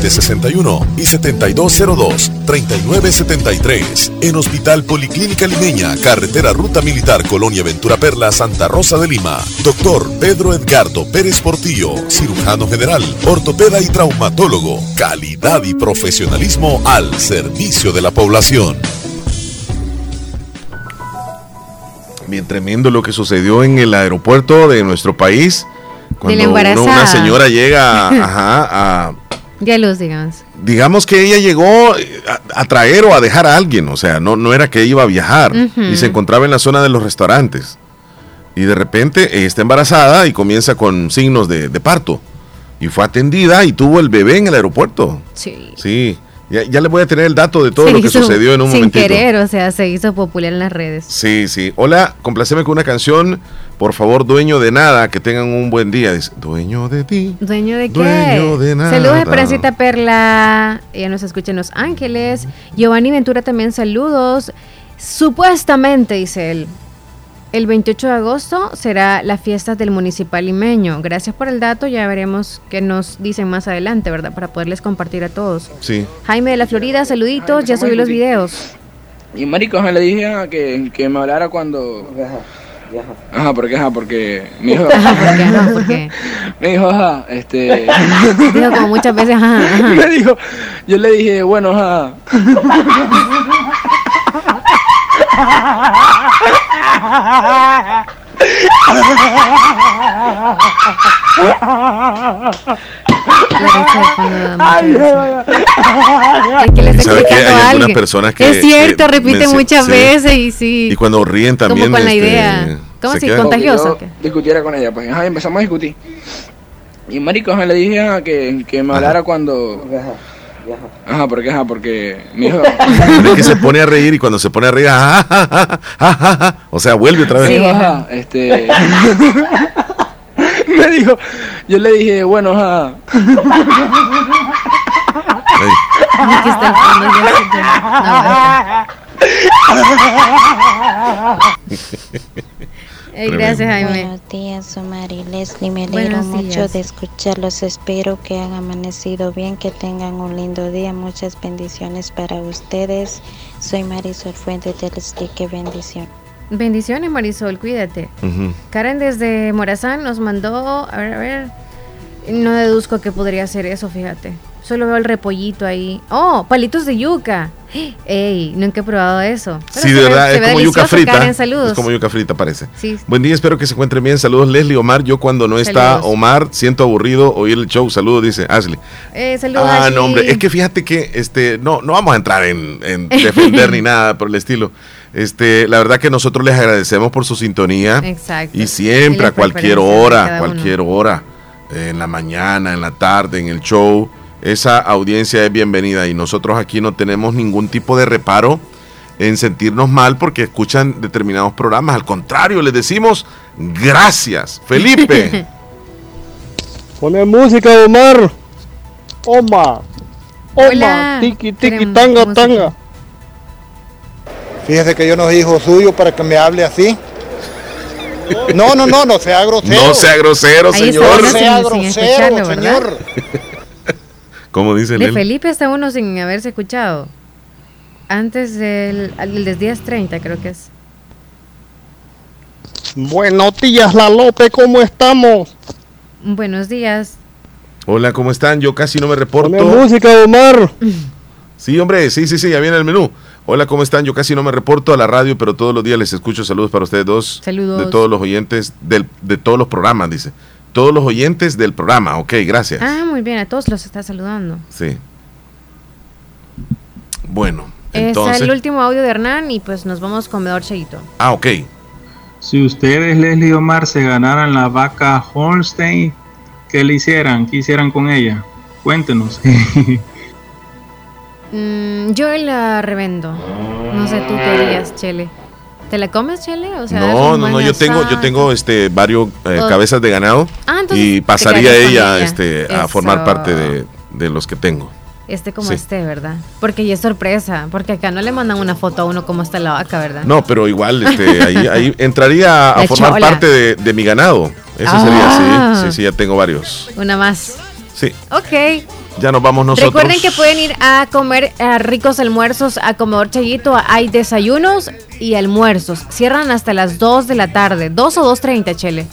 2061 y 7202-3973. En Hospital Policlínica Limeña, Carretera Ruta Militar Colonia Ventura Perla, Santa Rosa de Lima. Doctor Pedro Edgardo Pérez Portillo, cirujano general, ortopeda y traumatólogo. Calidad y profesionalismo al servicio de la población. Bien tremendo lo que sucedió en el aeropuerto de nuestro país. Cuando una señora llega [LAUGHS] a ya los digamos. Digamos que ella llegó a, traer o a dejar a alguien, o sea, no, no era que iba a viajar y se encontraba en la zona de los restaurantes. Y de repente está embarazada y comienza con signos de, parto. Y fue atendida y tuvo el bebé en el aeropuerto. Sí. Sí. Ya, ya le voy a tener el dato de todo lo que sucedió en un momento. Sin querer, o sea, se hizo popular en las redes. Sí, sí. Hola, complaceme con una canción por favor, dueño de nada, que tengan un buen día. Dice, dueño de ti. ¿Dueño de qué? Dueño de nada. Saludos, Esperancita Perla. Ella nos escucha en Los Ángeles. Giovanni Ventura también saludos. Supuestamente, dice él, el 28 de agosto será la fiesta del municipal limeño. Gracias por el dato, ya veremos qué nos dicen más adelante, ¿verdad? Para poderles compartir a todos. Sí. Jaime de la Florida, saluditos, ya subí los videos. Y marico, le dije que, que me hablara cuando Ajá, porque, ajá, porque mi hijo. [LAUGHS] Ajá, ¿por qué? [LAUGHS] Me dijo, ajá, este. [LAUGHS] Dijo como muchas veces, ajá, ajá. Me dijo, yo le dije, bueno, ajá. Es que le está explicando a personas que es cierto, repite muchas veces y sí. Y cuando ríen también. Como con la este, idea. ¿Cómo así? ¿Contagioso? Discutiera con ella, pues ajá, empezamos a discutir. Y marico, me le dije que, que me hablara cuando... Ajá, porque, ajá, porque mi hijo... [LAUGHS] Es que se pone a reír y cuando se pone a reír, ajá, ajá, o sea, vuelve otra vez. Sí, ajá, este... [LAUGHS] me dijo, yo le dije, bueno, ajá. [LAUGHS] Gracias, Jaime. Buenos días, Omar y Leslie. Me alegro mucho de escucharlos. Espero que hayan amanecido bien, que tengan un lindo día. Muchas bendiciones para ustedes. Soy Marisol Fuentes de Leslie. Qué bendición. Bendiciones, Marisol. Cuídate. Karen desde Morazán nos mandó. A ver, a ver. No deduzco que podría ser eso, fíjate. Solo veo el repollito ahí. ¡Oh! Palitos de yuca. ¡Ey! Nunca he probado eso. sí, de verdad, es como yuca frita. Es como yuca frita, parece. Sí. Buen día, espero que se encuentren bien. Saludos, Leslie, Omar. Yo cuando no está Omar, siento aburrido oír el show. Saludos, dice Ashley. Eh, saludos, Ah, no, hombre. Es que fíjate que este, no, no vamos a entrar en, en [LAUGHS] defender ni nada por el estilo. Este, la verdad que nosotros les agradecemos por su sintonía. Exacto. Y siempre, a cualquier hora, cualquier hora. En la mañana, en la tarde, en el show esa audiencia es bienvenida y nosotros aquí no tenemos ningún tipo de reparo en sentirnos mal porque escuchan determinados programas. Al contrario, les decimos gracias. [LAUGHS] Felipe. Pone música, Omar. Oma. Oma. Tiki, tiki, tanga, tanga. Fíjese que yo no soy hijo suyo para que me hable así. [LAUGHS] No, no, no, no sea grosero. No sea grosero, señor. No sea grosero, señor. [LAUGHS] ¿Cómo dice De Felipe está uno sin haberse escuchado. Antes del, del 10.30 creo que es. Buenos días, La Lope, ¿cómo estamos? Buenos días. Hola, ¿cómo están? Yo casi no me reporto. Pone música, Omar. Sí, hombre, sí, sí, sí, ya viene el menú. Hola, ¿cómo están? Yo casi no me reporto a la radio, pero todos los días les escucho. Saludos para ustedes dos. Saludos. De todos los oyentes, del, de todos los programas, dice todos los oyentes del programa. Ok, gracias. Ah, muy bien, a todos los está saludando. Sí. Bueno, entonces... Es el último audio de Hernán y pues nos vamos con Medor Cheito. Ah, ok. Si ustedes, Leslie Omar, se ganaran la vaca Holstein, ¿qué le hicieran? ¿Qué hicieran con ella? Cuéntenos. [LAUGHS] mm, yo la revendo. No sé tú qué harías, Chele. ¿Te la comes, Chele? no, no, no, yo tengo, yo tengo este varios eh, cabezas de ganado ah, y pasaría ella este a formar parte de, los que tengo. Este como este, ¿verdad? Porque ya es sorpresa, porque acá no le mandan una foto a uno como está la vaca, ¿verdad? No, pero igual este, ahí, entraría a [LAUGHS] formar parte de, mi ganado. Eso sería, sí, ah. sí, sí, ya tengo varios. Una más. Sí. Ok. Ya nos vamos nosotros. Recuerden que pueden ir a comer ricos almuerzos a Comedor Chayito. Hay desayunos y almuerzos. Cierran hasta las 2 de la tarde. 2 o 2.30, Chele.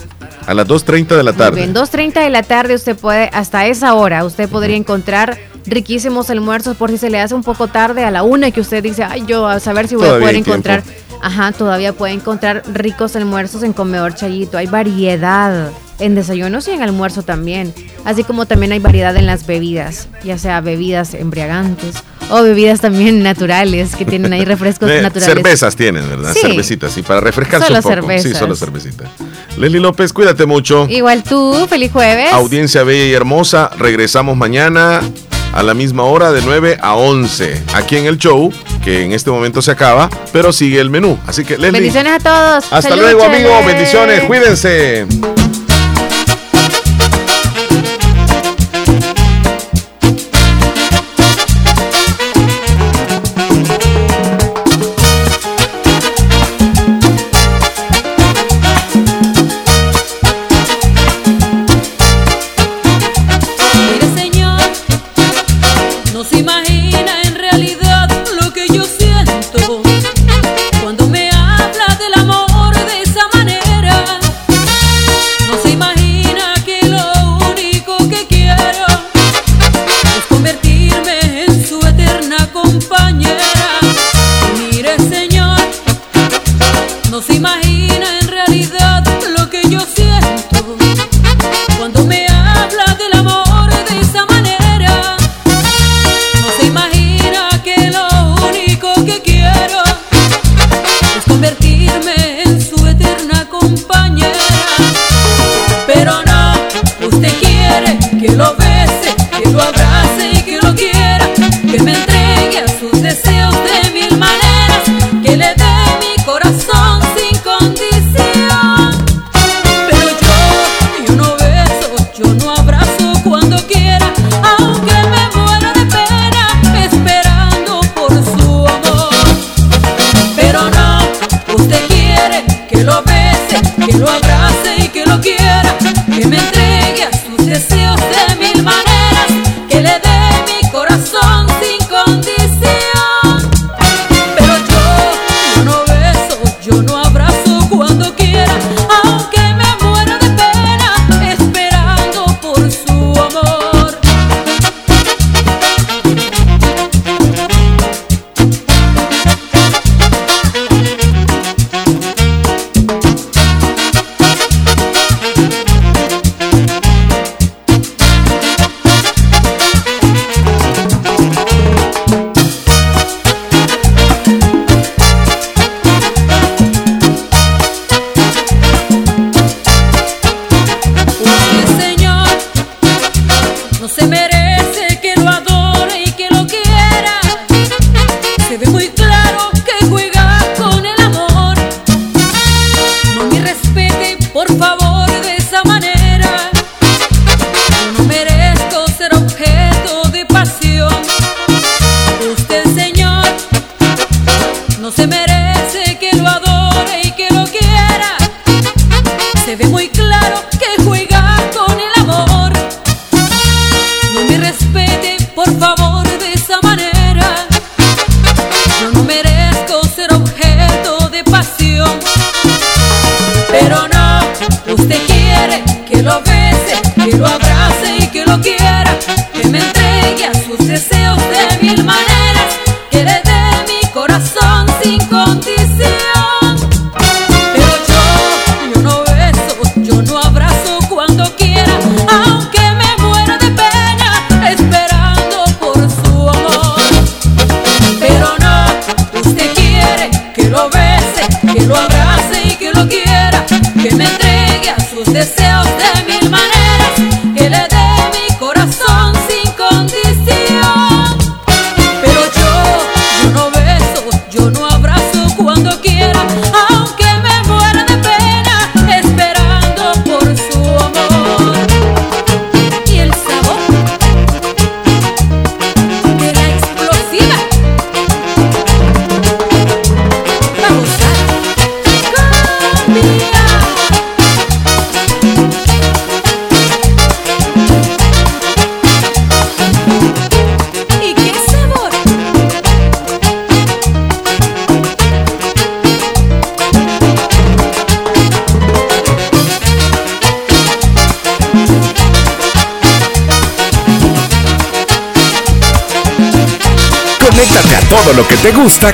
A las 2.30 de la tarde. Muy bien, 2.30 de la tarde usted puede, hasta esa hora, usted podría encontrar riquísimos almuerzos por si se le hace un poco tarde a la una que usted dice, ay, yo a saber si voy a poder encontrar. Ajá, todavía puede encontrar ricos almuerzos en Comedor Chayito. Hay variedad en desayunos y en almuerzo también. Así como también hay variedad en las bebidas, ya sea bebidas embriagantes o bebidas también [LAUGHS] naturales que tienen ahí refrescos naturales. Cervezas tienen, ¿verdad? Cervecitas, y para refrescarse solo un poco. Cervezas. Sí, solo cervecita. Leslie López, cuídate mucho. Igual tú, feliz jueves. Audiencia bella y hermosa, regresamos mañana a la misma hora de 9 a 11 aquí en el show que en este momento se acaba pero sigue el menú así que Leslie bendiciones a todos hasta luego amigos bendiciones cuídense cuando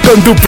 con tu